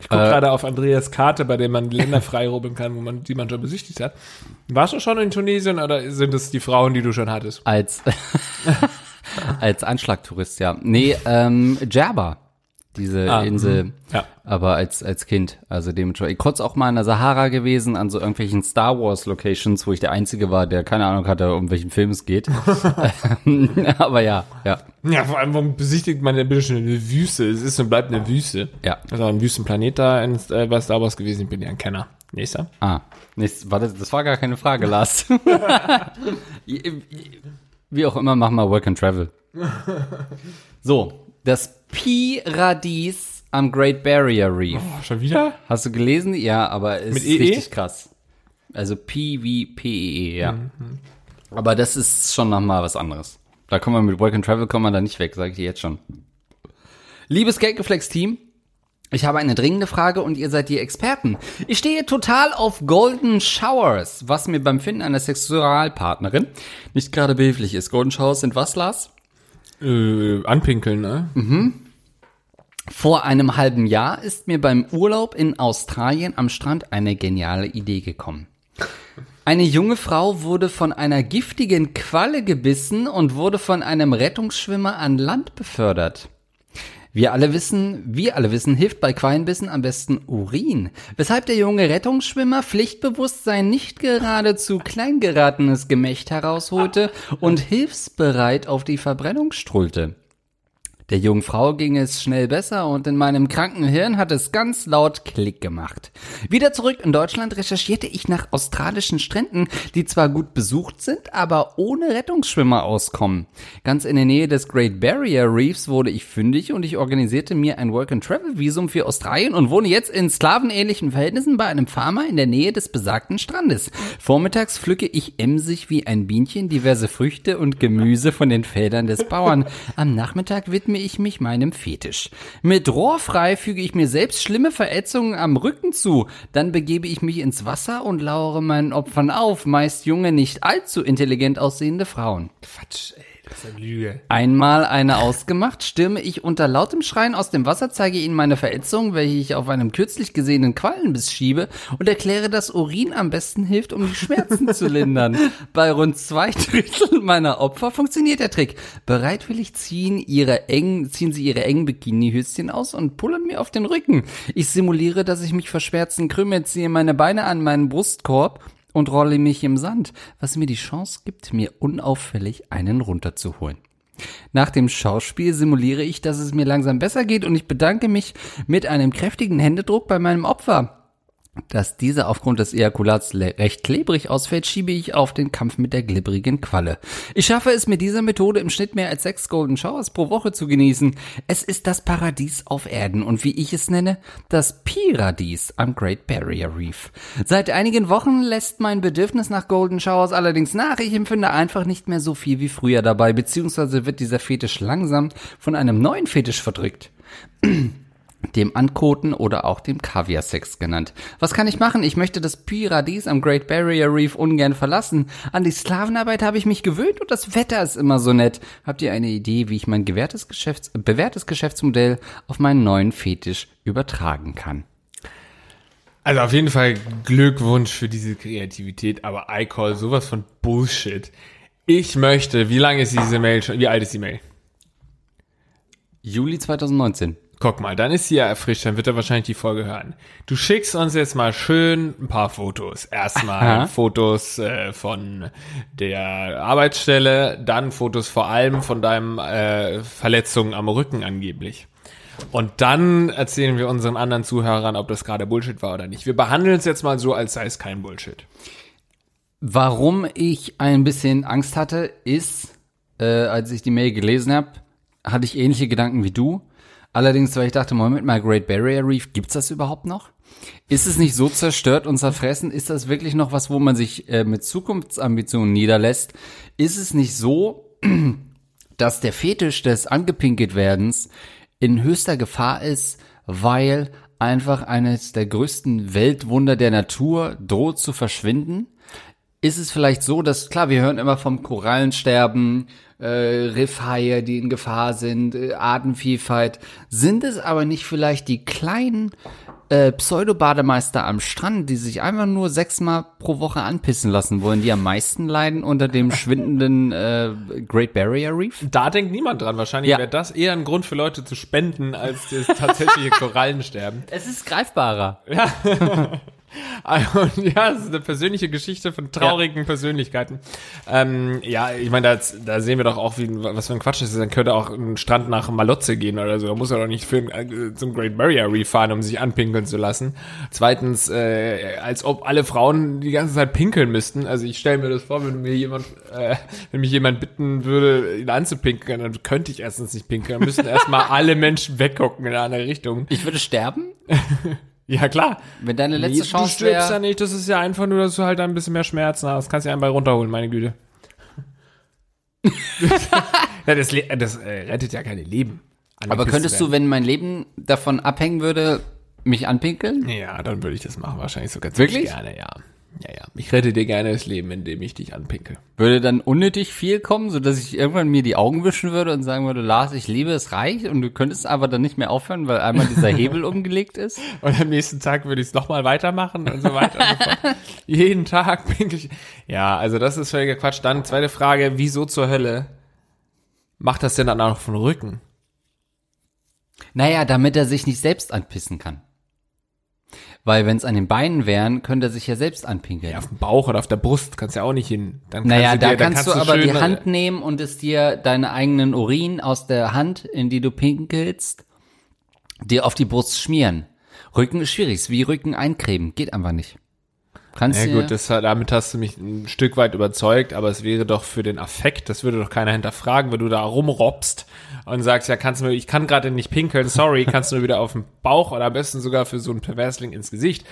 Ich gucke Äh. gerade auf Andreas Karte, bei dem man Länder freirubbeln kann, wo man die man schon besichtigt hat. Warst du schon in Tunesien oder sind es die Frauen, die du schon hattest? als als Anschlagtourist, ja. Nee, ähm, Djerba, diese Ah, Insel. Ja. Aber als, als Kind, also dementsprechend. Ich kurz auch mal in der Sahara gewesen, an so irgendwelchen Star Wars Locations, wo ich der Einzige war, der keine Ahnung hatte, um welchen Film es geht. Aber ja, ja, Ja, vor allem, warum besichtigt man denn bitte schon eine Wüste? Es ist und bleibt eine Wüste. ja. Also ein Wüstenplanet da in, äh, bei Star Wars gewesen. Ich bin ja ein Kenner. Nächster. Ah, nächstes, warte, das war gar keine Frage, Lars. Wie auch immer, mach mal Work and Travel. So, das Pi-Radies am Great Barrier Reef. Oh, schon wieder? Hast du gelesen? Ja, aber es Mit ist EE? richtig krass. Also Pi wie P-E-E, ja. Aber das ist schon nochmal was anderes. Da kommen wir mit Work and Travel kommen wir da nicht weg, sage ich dir jetzt schon. Liebes Geldgeflex-Team, ich habe eine dringende Frage und ihr seid die Experten. Ich stehe total auf Golden Showers, was mir beim Finden einer Sexualpartnerin nicht gerade behilflich ist. Golden Showers sind was, Lars? Äh, anpinkeln, ne? Vor einem halben Jahr ist mir beim Urlaub in Australien am Strand eine geniale Idee gekommen. Eine junge Frau wurde von einer giftigen Qualle gebissen und wurde von einem Rettungsschwimmer an Land befördert. Wir alle wissen, wir alle wissen, hilft bei Quallenbissen am besten Urin. Weshalb der junge Rettungsschwimmer pflichtbewusst sein nicht geradezu klein geratenes Gemächt herausholte und hilfsbereit auf die Verbrennung strullte. Der jungen Frau ging es schnell besser und in meinem kranken Hirn hat es ganz laut Klick gemacht. Wieder zurück in Deutschland recherchierte ich nach australischen Stränden, die zwar gut besucht sind, aber ohne Rettungsschwimmer auskommen. Ganz in der Nähe des Great Barrier Reefs wurde ich fündig und ich organisierte mir ein Work-and-Travel-Visum für Australien und wohne jetzt in sklavenähnlichen Verhältnissen bei einem Farmer in der Nähe des besagten Strandes. Vormittags pflücke ich emsig wie ein Bienchen diverse Früchte und Gemüse von den Feldern des Bauern. Am Nachmittag widme ich mich meinem Fetisch. Mit Rohrfrei füge ich mir selbst schlimme Verätzungen am Rücken zu. Dann begebe ich mich ins Wasser und lauere meinen Opfern auf, meist junge, nicht allzu intelligent aussehende Frauen. Quatsch, ey, das ist eine Lüge. Einmal eine ausgemacht, stürme ich unter lautem Schreien aus dem Wasser, zeige ihnen meine Verätzung, welche ich auf einem kürzlich gesehenen Quallenbiss schiebe und erkläre, dass Urin am besten hilft, um die Schmerzen zu lindern. Bei rund zwei Drittel meiner Opfer funktioniert der Trick. Bereitwillig ziehen ihre engen, ziehen sie ihre engen Bikini-Höschen aus und pullern mir auf den Rücken. Ich simuliere, dass ich mich vor Schmerzen krümme, ziehe meine Beine an meinen Brustkorb und rolle mich im Sand, was mir die Chance gibt, mir unauffällig einen runterzuholen. Nach dem Schauspiel simuliere ich, dass es mir langsam besser geht und ich bedanke mich mit einem kräftigen Händedruck bei meinem Opfer. Dass dieser aufgrund des Ejakulats recht klebrig ausfällt, schiebe ich auf den Kampf mit der glibberigen Qualle. Ich schaffe es mit dieser Methode im Schnitt mehr als sechs Golden Showers pro Woche zu genießen. Es ist das Paradies auf Erden und wie ich es nenne, das Piradies am Great Barrier Reef. Seit einigen Wochen lässt mein Bedürfnis nach Golden Showers allerdings nach. Ich empfinde einfach nicht mehr so viel wie früher dabei, beziehungsweise wird dieser Fetisch langsam von einem neuen Fetisch verdrückt dem Ankoten oder auch dem Kaviar-Sex genannt. Was kann ich machen? Ich möchte das Paradies am Great Barrier Reef ungern verlassen. An die Sklavenarbeit habe ich mich gewöhnt und das Wetter ist immer so nett. Habt ihr eine Idee, wie ich mein gewährtes Geschäfts bewährtes Geschäftsmodell auf meinen neuen Fetisch übertragen kann? Also auf jeden Fall Glückwunsch für diese Kreativität, aber I call sowas von Bullshit. Ich möchte, wie lange ist diese Mail schon, wie alt ist die Mail? Juli 2019. Guck mal, dann ist sie ja erfrischt, dann wird er wahrscheinlich die Folge hören. Du schickst uns jetzt mal schön ein paar Fotos. Erstmal Aha. Fotos äh, von der Arbeitsstelle, dann Fotos vor allem von deinem äh, Verletzungen am Rücken angeblich. Und dann erzählen wir unseren anderen Zuhörern, ob das gerade Bullshit war oder nicht. Wir behandeln es jetzt mal so, als sei es kein Bullshit. Warum ich ein bisschen Angst hatte, ist, äh, als ich die Mail gelesen habe, hatte ich ähnliche Gedanken wie du. Allerdings, weil ich dachte, Moment mal, Great Barrier Reef, gibt's das überhaupt noch? Ist es nicht so zerstört und zerfressen? Ist das wirklich noch was, wo man sich äh, mit Zukunftsambitionen niederlässt? Ist es nicht so, dass der Fetisch des angepinkelt werdens in höchster Gefahr ist, weil einfach eines der größten Weltwunder der Natur droht zu verschwinden? Ist es vielleicht so, dass, klar, wir hören immer vom Korallensterben, äh, Riffhaie, die in Gefahr sind, äh, Artenvielfalt. Sind es aber nicht vielleicht die kleinen äh, Pseudo-Bademeister am Strand, die sich einfach nur sechsmal pro Woche anpissen lassen wollen, die am meisten leiden unter dem schwindenden äh, Great Barrier Reef? Da denkt niemand dran. Wahrscheinlich Ja. wäre das eher ein Grund für Leute zu spenden, als das tatsächliche Korallensterben. Es ist greifbarer. Und ja, das ist eine persönliche Geschichte von traurigen Persönlichkeiten. Ähm, ja, ich meine, da, da sehen wir doch auch, wie, was für ein Quatsch das ist. Dann könnte auch ein Strand nach Malotze gehen oder so. Da muss er doch nicht für, äh, zum Great Barrier Reef fahren, um sich anpinkeln zu lassen. Zweitens, äh, als ob alle Frauen die ganze Zeit pinkeln müssten. Also ich stelle mir das vor, wenn mir jemand, äh, wenn mich jemand bitten würde, ihn anzupinkeln, dann könnte ich erstens nicht pinkeln. Dann müssten erstmal alle Menschen weggucken in eine andere Richtung. Ich würde sterben, Ja, klar. wenn deine letzte Nee, du Chance stirbst ja wäre. nicht, das ist ja einfach nur, dass du halt ein bisschen mehr Schmerzen hast. Kannst ja einen bei runterholen, meine Güte. ja, das das äh, rettet ja keine Leben. Aber könntest du, wenn mein Leben davon abhängen würde, mich anpinkeln? Ja, dann würde ich das machen, wahrscheinlich sogar Wirklich? ziemlich gerne, ja. Ja, ja. Ich rette dir gerne das Leben, indem ich dich anpinkel. Würde dann unnötig viel kommen, so dass ich irgendwann mir die Augen wischen würde und sagen würde, Lars, ich liebe es reich und du könntest aber dann nicht mehr aufhören, weil einmal dieser Hebel umgelegt ist? Und am nächsten Tag würde ich es nochmal weitermachen und so weiter und so fort. Jeden Tag pinkel ich. Ja, also das ist völliger Quatsch. Dann zweite Frage, wieso zur Hölle macht das denn dann auch von Rücken? Naja, damit er sich nicht selbst anpissen kann. Weil wenn es an den Beinen wären, könnte er sich ja selbst anpinkeln. Ja, auf dem Bauch oder auf der Brust kannst du ja auch nicht hin. Dann kannst naja, du da dir, dann kannst du aber die Hand nehmen und es dir deine eigenen Urin aus der Hand, in die du pinkelst, dir auf die Brust schmieren. Rücken ist schwierig, ist wie Rücken eincremen, geht einfach nicht. Kannst Ja gut, das, damit hast du mich ein Stück weit überzeugt, aber es wäre doch für den Affekt, das würde doch keiner hinterfragen, wenn du da rumrobst und sagst, ja, kannst du mir, ich kann gerade nicht pinkeln, sorry, kannst du mir wieder auf den Bauch oder am besten sogar für so einen Perversling ins Gesicht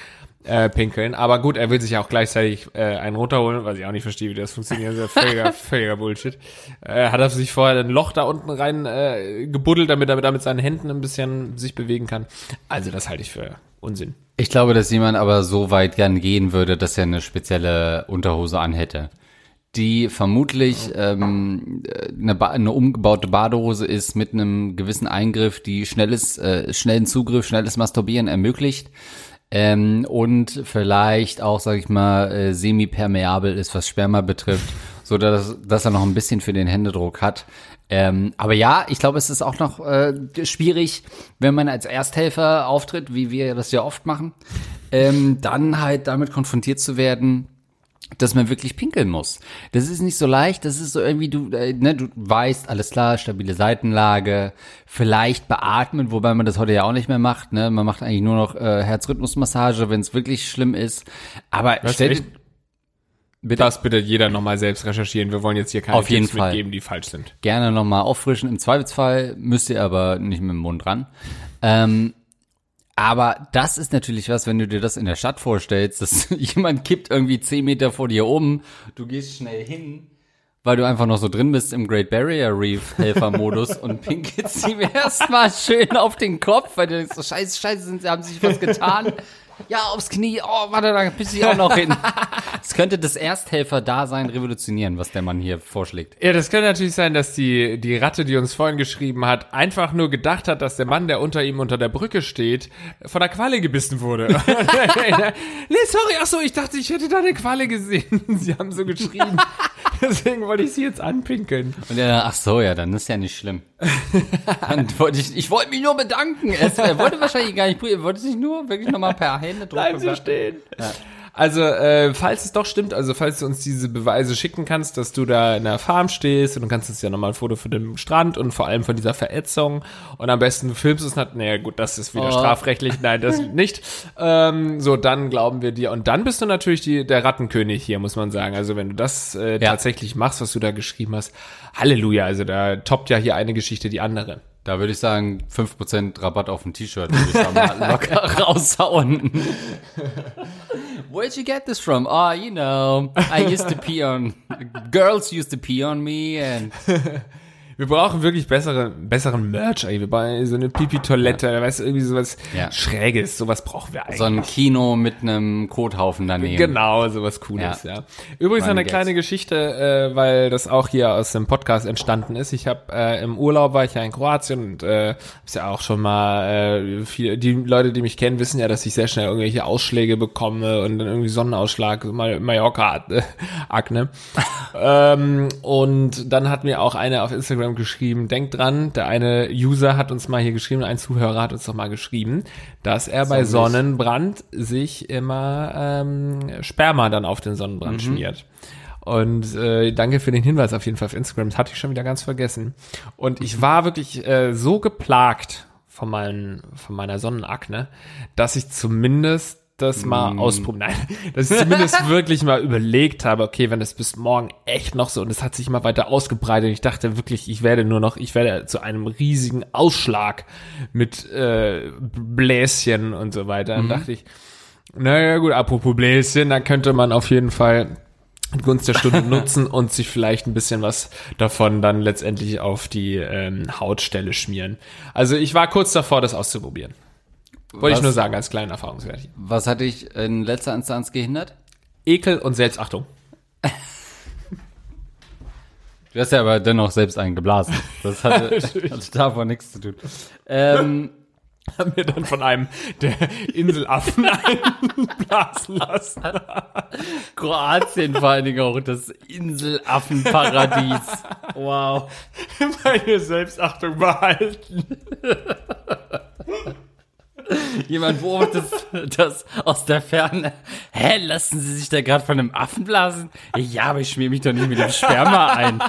äh, pinkeln. Aber gut, er will sich ja auch gleichzeitig äh, einen runterholen, was ich auch nicht verstehe, wie das funktioniert. Das ist ja völliger, völliger Bullshit. Äh, hat er sich vorher ein Loch da unten rein äh, gebuddelt, damit er mit seinen Händen ein bisschen sich bewegen kann. Also das halte ich für Unsinn. Ich glaube, dass jemand aber so weit gern gehen würde, dass er eine spezielle Unterhose anhätte. Die vermutlich ähm, eine, ba eine umgebaute Badehose ist mit einem gewissen Eingriff, die schnelles, äh, schnellen Zugriff, schnelles Masturbieren ermöglicht. Ähm, und vielleicht auch, sag ich mal, äh, semi-permeabel ist, was Sperma betrifft, so dass, dass er noch ein bisschen für den Händedruck hat. Ähm, aber ja, ich glaube, es ist auch noch äh, schwierig, wenn man als Ersthelfer auftritt, wie wir das ja oft machen, ähm, dann halt damit konfrontiert zu werden, dass man wirklich pinkeln muss. Das ist nicht so leicht, das ist so irgendwie, du, äh, ne, du weißt, alles klar, stabile Seitenlage, vielleicht beatmen, wobei man das heute ja auch nicht mehr macht, ne? Man macht eigentlich nur noch äh, Herzrhythmusmassage, wenn es wirklich schlimm ist. Aber Was, stell bitte Das bitte jeder nochmal selbst recherchieren. Wir wollen jetzt hier keine Auf jeden Tipps Fall. mitgeben, die falsch sind. gerne nochmal auffrischen. Im Zweifelsfall müsst ihr aber nicht mit dem Mund ran. Ähm, aber das ist natürlich was, wenn du dir das in der Stadt vorstellst, dass jemand kippt irgendwie zehn Meter vor dir um, du gehst schnell hin, weil du einfach noch so drin bist im Great Barrier Reef Helfermodus und pinkelst ihm erstmal schön auf den Kopf, weil du denkst, so scheiße, scheiße, sind, sie haben sich was getan. Ja, aufs Knie, oh, warte, da pisse ich auch noch hin. Es könnte das Ersthelfer-Dasein revolutionieren, was der Mann hier vorschlägt. Ja, das könnte natürlich sein, dass die, die Ratte, die uns vorhin geschrieben hat, einfach nur gedacht hat, dass der Mann, der unter ihm unter der Brücke steht, von der Qualle gebissen wurde. nee, sorry, ach so, ich dachte, ich hätte da eine Qualle gesehen. Sie haben so geschrieben. Deswegen wollte ich sie jetzt anpinkeln. Und er, ach so, ja, dann ist ja nicht schlimm. Dann wollte ich, ich wollte mich nur bedanken. Er, wollte wahrscheinlich gar nicht, er wollte sich nur wirklich nochmal per Hände drücken. Bleiben Sie stehen. Also, äh, falls es doch stimmt, also falls du uns diese Beweise schicken kannst, dass du da in der Farm stehst und du kannst uns ja nochmal ein Foto von dem Strand und vor allem von dieser Verätzung und am besten du filmst es nicht, naja gut, das ist wieder Oh. strafrechtlich, nein, das nicht. Ähm, so, dann glauben wir dir und dann bist du natürlich die, der Rattenkönig hier, muss man sagen. Also wenn du das äh, Ja. tatsächlich machst, was du da geschrieben hast, Halleluja, also da toppt ja hier eine Geschichte die andere. Da würde ich sagen, 5% Rabatt auf ein T-Shirt würde ich da mal locker raushauen. Where'd you get this from? Oh, you know, I used to pee on, girls used to pee on me and Wir brauchen wirklich bessere, besseren Merch, ey. Wir brauchen so eine Pipi-Toilette, weißt du, irgendwie sowas Ja. Schräges, sowas brauchen wir eigentlich. so ein Kino mit einem Kothaufen daneben. Genau, sowas Cooles, ja. Ja. Übrigens eine kleine Geschichte, äh, weil das auch hier aus dem Podcast entstanden ist. Ich habe äh, im Urlaub war ich ja in Kroatien und äh, hab's ja auch schon mal äh, viel, die Leute, die mich kennen, wissen ja, dass ich sehr schnell irgendwelche Ausschläge bekomme und dann irgendwie Sonnenausschlag, mal Mallorca äh, Akne. ähm, und dann hat mir auch eine auf Instagram geschrieben, denkt dran, der eine User hat uns mal hier geschrieben, ein Zuhörer hat uns doch mal geschrieben, dass er bei. Sonnenbrand sich immer ähm, Sperma dann auf den Sonnenbrand schmiert. Und äh, danke für den Hinweis auf jeden Fall auf Instagram. Das hatte ich schon wieder ganz vergessen. Und ich war wirklich äh, so geplagt von, meinen, von meiner Sonnenakne, dass ich zumindest das mal ausprobieren. Nein, dass ich zumindest wirklich mal überlegt habe, okay, wenn das bis morgen echt noch so und es hat sich immer weiter ausgebreitet. Ich dachte wirklich, ich werde nur noch, ich werde zu einem riesigen Ausschlag mit äh, Bläschen und so weiter. Dann dachte ich, naja gut, apropos Bläschen, da könnte man auf jeden Fall Gunst der Stunde nutzen und sich vielleicht ein bisschen was davon dann letztendlich auf die ähm, Hautstelle schmieren. Also ich war kurz davor, das auszuprobieren. Wollte ich nur sagen, als kleinen Erfahrungswert. Was hat dich in letzter Instanz gehindert? Ekel und Selbstachtung. Du hast ja aber dennoch selbst einen geblasen. Das hatte, hatte davon nichts zu tun. Ähm, Haben wir dann von einem der Inselaffen einblasen lassen. Kroatien vor allen Dingen auch das Inselaffenparadies. Wow. Meine Selbstachtung behalten. Jemand beobachtet das aus der Ferne. Hä, lassen Sie sich da gerade von einem Affen blasen? Ja, aber ich schmier mich doch nicht mit dem Sperma ein.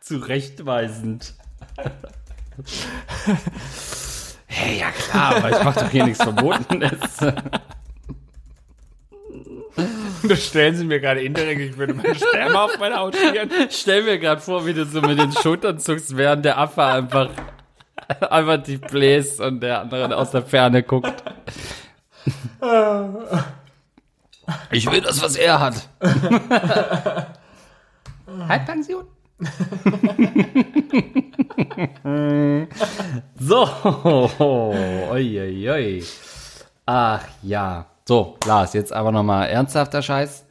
Zurechtweisend. Hey, ja klar, aber ich mach doch hier nichts Verbotenes. Da stellen Sie mir gerade indirekt, ich würde meine Sperma auf meine Haut schmieren. Stell mir gerade vor, wie du so mit den Schultern zuckst, während der Affe einfach, einfach dich bläst und der andere aus der Ferne guckt. Ich will das, was er hat. Halbpension? so, oi, oi, oi. Ach ja. So, Lars, jetzt aber nochmal ernsthafter Scheiß.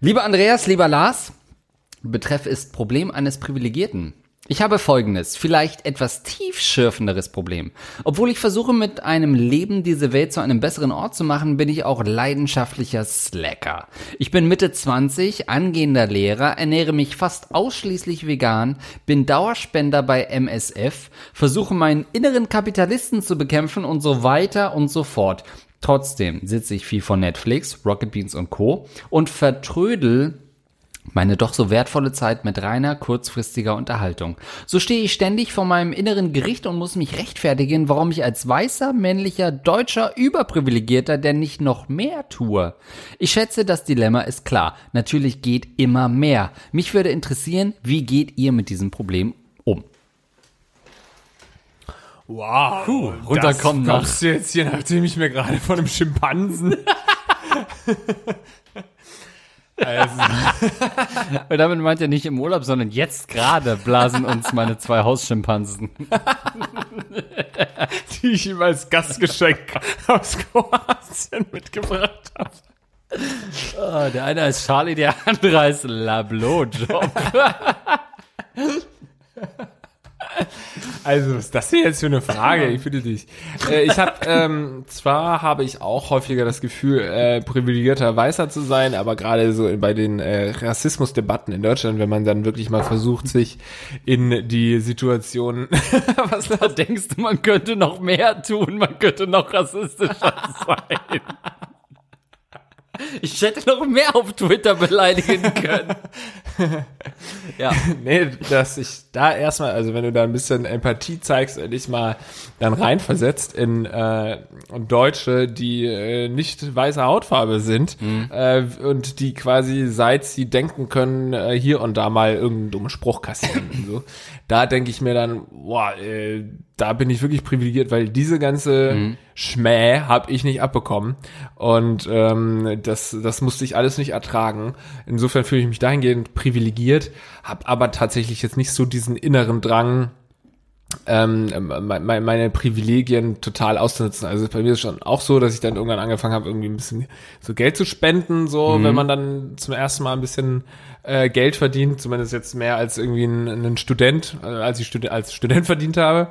Lieber Andreas, lieber Lars, Betreff ist Problem eines Privilegierten. Ich habe folgendes, vielleicht etwas tiefschürfenderes Problem. Obwohl ich versuche, mit einem Leben diese Welt zu einem besseren Ort zu machen, bin ich auch leidenschaftlicher Slacker. Ich bin Mitte 20, angehender Lehrer, ernähre mich fast ausschließlich vegan, bin Dauerspender bei MSF, versuche meinen inneren Kapitalisten zu bekämpfen und so weiter und so fort. Trotzdem sitze ich viel vor Netflix, Rocket Beans und Co. und vertrödel meine doch so wertvolle Zeit mit reiner, kurzfristiger Unterhaltung. So stehe ich ständig vor meinem inneren Gericht und muss mich rechtfertigen, warum ich als weißer, männlicher, deutscher, überprivilegierter denn nicht noch mehr tue. Ich schätze, das Dilemma ist klar. Natürlich geht immer mehr. Mich würde interessieren, wie geht ihr mit diesem Problem um? Wow. Puh, runterkommen das nach- kommst du jetzt hier, nachdem ich mir gerade von einem Schimpansen. also, Und damit meint er nicht im Urlaub, sondern jetzt gerade blasen uns meine zwei Hausschimpansen. die ich ihm als Gastgeschenk aus Kroatien mitgebracht habe. Ah, der eine heißt Charlie, der andere heißt La Blowjob. Also, was ist das hier jetzt für eine Frage? Ich bitte dich. Äh, ich habe, ähm, zwar habe ich auch häufiger das Gefühl, äh, privilegierter Weißer zu sein, aber gerade so bei den äh, Rassismusdebatten in Deutschland, wenn man dann wirklich mal versucht, sich in die Situation, was Da denkst du, man könnte noch mehr tun, man könnte noch rassistischer sein. Ich hätte noch mehr auf Twitter beleidigen können. ja. Nee, dass ich da erstmal, also wenn du da ein bisschen Empathie zeigst und dich mal dann reinversetzt in äh, Deutsche, die äh, nicht weißer Hautfarbe sind mhm. äh, und die quasi seit sie denken können, äh, hier und da mal irgendeinen dummen Spruch kassieren. so. Da denke ich mir dann, boah, äh, da bin ich wirklich privilegiert, weil diese ganze mhm. Schmäh habe ich nicht abbekommen. Und ähm, das, das musste ich alles nicht ertragen. Insofern fühle ich mich dahingehend privilegiert, habe aber tatsächlich jetzt nicht so diesen inneren Drang, ähm, meine, Privilegien total auszunutzen. Also bei mir ist es schon auch so, dass ich dann irgendwann angefangen habe, irgendwie ein bisschen so Geld zu spenden, so mhm. wenn man dann zum ersten Mal ein bisschen äh, Geld verdient, zumindest jetzt mehr als irgendwie ein, ein Student, äh, als ich Stud als Student verdient habe.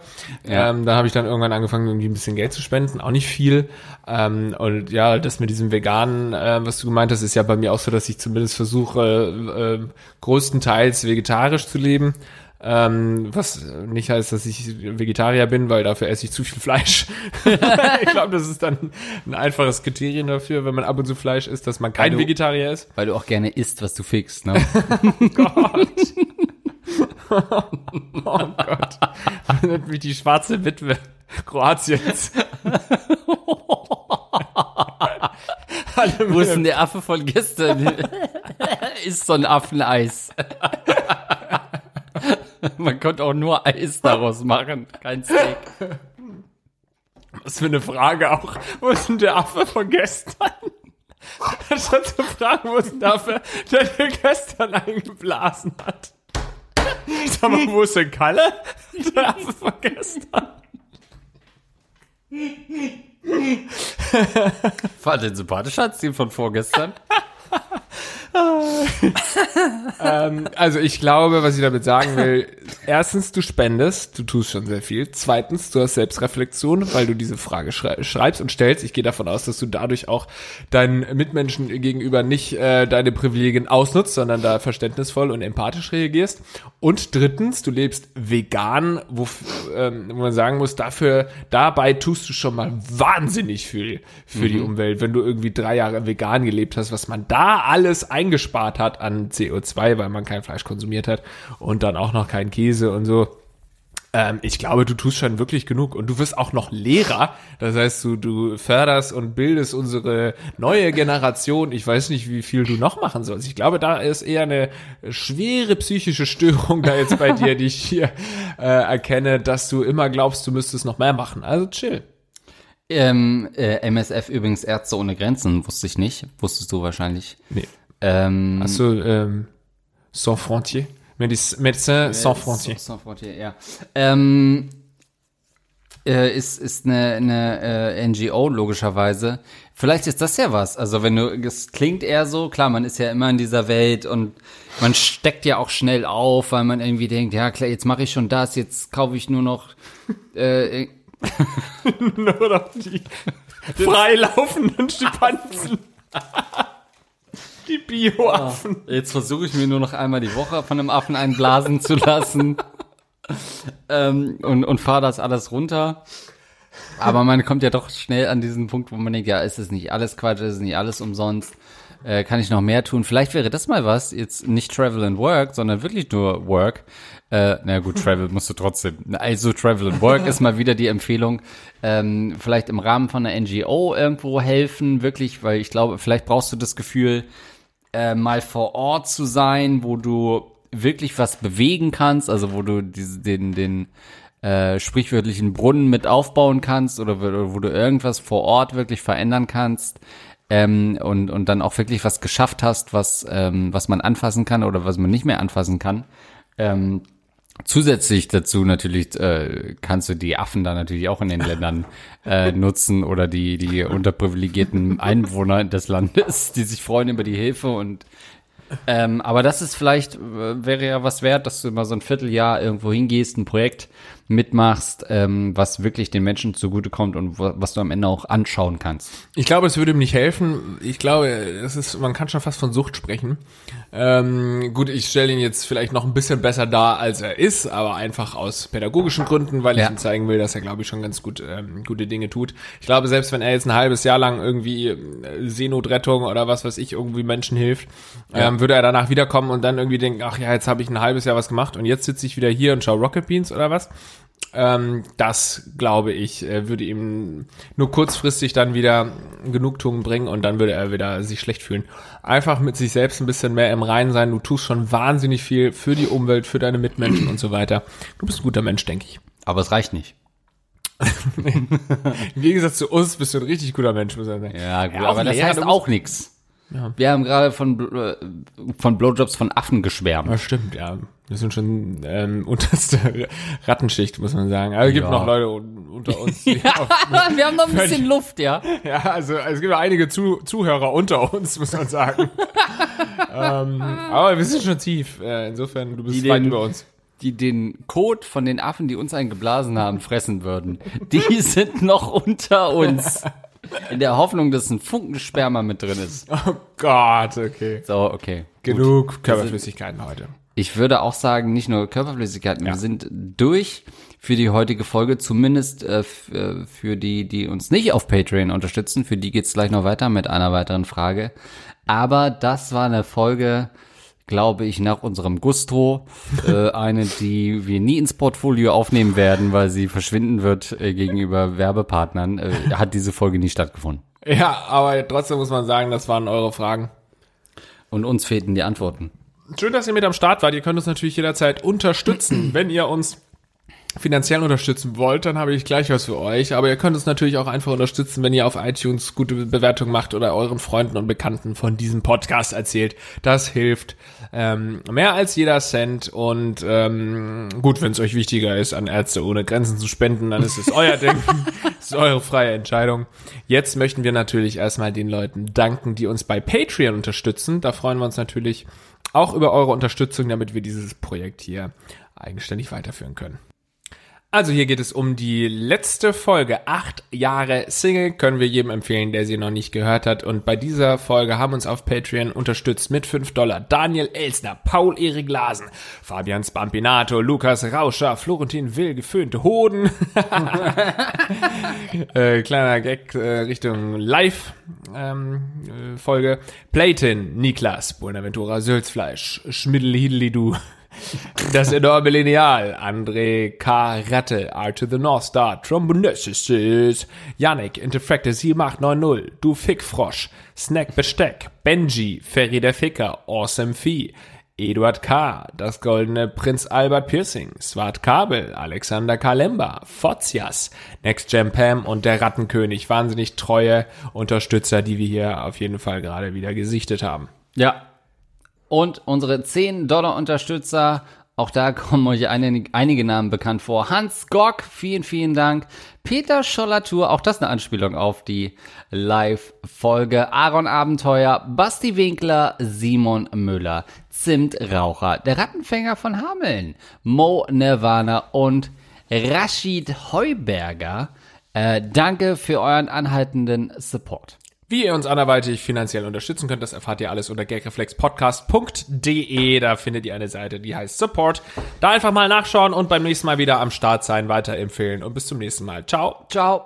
Ja. Ähm, da habe ich dann irgendwann angefangen, irgendwie ein bisschen Geld zu spenden, auch nicht viel. Ähm, und ja, das mit diesem veganen, äh, was du gemeint hast, ist ja bei mir auch so, dass ich zumindest versuche, äh, größtenteils vegetarisch zu leben. Ähm, was nicht heißt, dass ich Vegetarier bin, weil dafür esse ich zu viel Fleisch. ich glaube, das ist dann ein einfaches Kriterium dafür, wenn man ab und zu Fleisch isst, dass man kein du, Vegetarier ist. Weil du auch gerne isst, was du fickst, ne? oh Gott. oh Gott. Nennt mich die schwarze Witwe Kroatiens. Wo ist denn der Affe von gestern? ist so ein Affeneis. Man konnte auch nur Eis daraus machen, kein Steak. Was für eine Frage auch. Wo ist denn der Affe von gestern? Anstatt zu fragen, wo ist denn der Affe, der dir gestern eingeblasen hat. Sag mal, wo ist denn Kalle? Der Affe von gestern. War den sympathischer als den von vorgestern? ähm, also ich glaube, was ich damit sagen will, erstens, du spendest, du tust schon sehr viel. Zweitens, du hast Selbstreflexion, weil du diese Frage schrei schreibst und stellst. Ich gehe davon aus, dass du dadurch auch deinen Mitmenschen gegenüber nicht äh, deine Privilegien ausnutzt, sondern da verständnisvoll und empathisch reagierst. Und drittens, du lebst vegan, wo, ähm, wo man sagen muss, dafür, dabei tust du schon mal wahnsinnig viel für mhm. die Umwelt, wenn du irgendwie drei Jahre vegan gelebt hast, was man da alles eingespart hat an CO2, weil man kein Fleisch konsumiert hat und dann auch noch kein Käse und so. Ähm, ich glaube, du tust schon wirklich genug und du wirst auch noch Lehrer. Das heißt, du, du förderst und bildest unsere neue Generation. Ich weiß nicht, wie viel du noch machen sollst. Ich glaube, da ist eher eine schwere psychische Störung da jetzt bei dir, die ich hier äh, erkenne, dass du immer glaubst, du müsstest noch mehr machen. Also chill. Ähm, äh, MSF übrigens Ärzte ohne Grenzen, wusste ich nicht. Wusstest du wahrscheinlich. Nee. Ähm, Hast du ähm, Sans Frontier? Médecins Sans Frontier. Sans Frontier, ja. Ähm, äh, ist, ist eine, eine äh, NGO, logischerweise. Vielleicht ist das ja was. Also wenn du, es klingt eher so, klar, man ist ja immer in dieser Welt und man steckt ja auch schnell auf, weil man irgendwie denkt, ja klar, jetzt mache ich schon das, jetzt kaufe ich nur noch äh, nur noch die freilaufenden Schimpansen. Die Bioaffen. Oh, jetzt versuche ich mir nur noch einmal die Woche von einem Affen einblasen zu lassen. ähm, und und fahre das alles runter. Aber man kommt ja doch schnell an diesen Punkt, wo man denkt, ja, ist es nicht alles Quatsch, ist es nicht alles umsonst. Äh, kann ich noch mehr tun? Vielleicht wäre das mal was, jetzt nicht Travel and Work, sondern wirklich nur Work. Äh, na gut, Travel musst du trotzdem. Also Travel and Work ist mal wieder die Empfehlung. Ähm, vielleicht im Rahmen von einer NGO irgendwo helfen, wirklich, weil ich glaube, vielleicht brauchst du das Gefühl, äh, mal vor Ort zu sein, wo du wirklich was bewegen kannst, also wo du diese, den, den äh, sprichwörtlichen Brunnen mit aufbauen kannst oder wo, wo du irgendwas vor Ort wirklich verändern kannst ähm, und, und dann auch wirklich was geschafft hast, was, ähm, was man anfassen kann oder was man nicht mehr anfassen kann. Ähm, Zusätzlich dazu natürlich äh, kannst du die Affen da natürlich auch in den Ländern äh, nutzen oder die die unterprivilegierten Einwohner des Landes, die sich freuen über die Hilfe und ähm, aber das ist vielleicht äh, wäre ja was wert, dass du mal so ein Vierteljahr irgendwo hingehst, ein Projekt mitmachst, ähm, was wirklich den Menschen zugutekommt und wa- was du am Ende auch anschauen kannst. Ich glaube, es würde ihm nicht helfen. Ich glaube, es ist, man kann schon fast von Sucht sprechen. Ähm, gut, ich stelle ihn jetzt vielleicht noch ein bisschen besser dar, als er ist, aber einfach aus pädagogischen Gründen, weil Ja. ich ihm zeigen will, dass er, glaube ich, schon ganz gut ähm, gute Dinge tut. Ich glaube, selbst wenn er jetzt ein halbes Jahr lang irgendwie äh, Seenotrettung oder was weiß ich, irgendwie Menschen hilft, ähm, würde er danach wiederkommen und dann irgendwie denken, ach ja, jetzt habe ich ein halbes Jahr was gemacht und jetzt sitze ich wieder hier und schaue Rocket Beans oder was. Ähm, das, glaube ich, äh, würde ihm nur kurzfristig dann wieder Genugtuung bringen und dann würde er wieder sich schlecht fühlen. Einfach mit sich selbst ein bisschen mehr im Reinen sein. Du tust schon wahnsinnig viel für die Umwelt, für deine Mitmenschen und so weiter. Du bist ein guter Mensch, denke ich. Aber es reicht nicht. Im Gegensatz zu uns bist du ein richtig guter Mensch, muss man sagen. Ja, gut, Ja, aber das heißt auch nichts. Wir haben gerade von, äh, von Blowjobs von Affen geschwärmt. Ja, stimmt, ja. Wir sind schon ähm, unterste Rattenschicht, muss man sagen. Aber es gibt Ja. noch Leute un unter uns. Auf, wir haben noch ein bisschen Luft, ja. Ja, also es gibt einige Zu Zuhörer unter uns, muss man sagen. ähm, aber wir sind schon tief. Äh, insofern, du bist Die weit über uns. Die den Kot von den Affen, die uns einen geblasen haben, fressen würden. Die sind noch unter uns. In der Hoffnung, dass ein Funken Sperma mit drin ist. Oh Gott, okay. So, okay. Genug Körperflüssigkeiten heute. Ich würde auch sagen, nicht nur Körperflüssigkeiten, wir sind durch für die heutige Folge, zumindest äh, äh, für die, die uns nicht auf Patreon unterstützen. Für die geht's gleich noch weiter mit einer weiteren Frage. Aber das war eine Folge, glaube ich, nach unserem Gusto. äh, eine, die wir nie ins Portfolio aufnehmen werden, weil sie verschwinden wird äh, gegenüber Werbepartnern. Äh, hat diese Folge nie stattgefunden. Ja, aber trotzdem muss man sagen, das waren eure Fragen. Und uns fehlten die Antworten. Schön, dass ihr mit am Start wart. Ihr könnt uns natürlich jederzeit unterstützen. Wenn ihr uns finanziell unterstützen wollt, dann habe ich gleich was für euch. Aber ihr könnt uns natürlich auch einfach unterstützen, wenn ihr auf iTunes gute Bewertung macht oder euren Freunden und Bekannten von diesem Podcast erzählt. Das hilft ähm, mehr als jeder Cent. Und ähm, gut, wenn es euch wichtiger ist, an Ärzte ohne Grenzen zu spenden, dann ist es euer Ding. das ist eure freie Entscheidung. Jetzt möchten wir natürlich erstmal den Leuten danken, die uns bei Patreon unterstützen. Da freuen wir uns natürlich auch über eure Unterstützung, damit wir dieses Projekt hier eigenständig weiterführen können. Also hier geht es um die letzte Folge. Acht Jahre Single können wir jedem empfehlen, der sie noch nicht gehört hat. Und bei dieser Folge haben uns auf Patreon unterstützt mit 5 Dollar Daniel Elsner, Paul Erik Lasen, Fabian Spampinato, Lukas Rauscher, Florentin Will, geföhnte Hoden. äh, kleiner Gag äh, Richtung Live-Folge. Ähm, äh. Playton, Niklas, Buenaventura Sülzfleisch, Schmiddel Hidelidu. Das enorme Lineal, André K. Ratte, R to the North Star, Trombonessis, Yannick, Interfractor 7890, Du Fickfrosch, Snack Besteck, Benji, Ferry der Ficker, Awesome Vieh, Eduard K., das goldene Prinz Albert Piercing, Swart Kabel, Alexander Kalemba, Fotzias, Next Jam Pam und der Rattenkönig. Wahnsinnig treue Unterstützer, die wir hier auf jeden Fall gerade wieder gesichtet haben. Ja. Und unsere 10-Dollar-Unterstützer, auch da kommen euch einige, einige Namen bekannt vor. Hans Gock, vielen, vielen Dank. Peter Schollatur, auch das eine Anspielung auf die Live-Folge. Aaron Abenteuer, Basti Winkler, Simon Müller, Zimtraucher, der Rattenfänger von Hameln, Mo Nirvana und Rashid Heuberger. Äh, danke für euren anhaltenden Support. Wie ihr uns anderweitig finanziell unterstützen könnt, das erfahrt ihr alles unter gagreflexpodcast.de. Da findet ihr eine Seite, die heißt Support. Da einfach mal nachschauen und beim nächsten Mal wieder am Start sein, weiterempfehlen und bis zum nächsten Mal. Ciao. Ciao.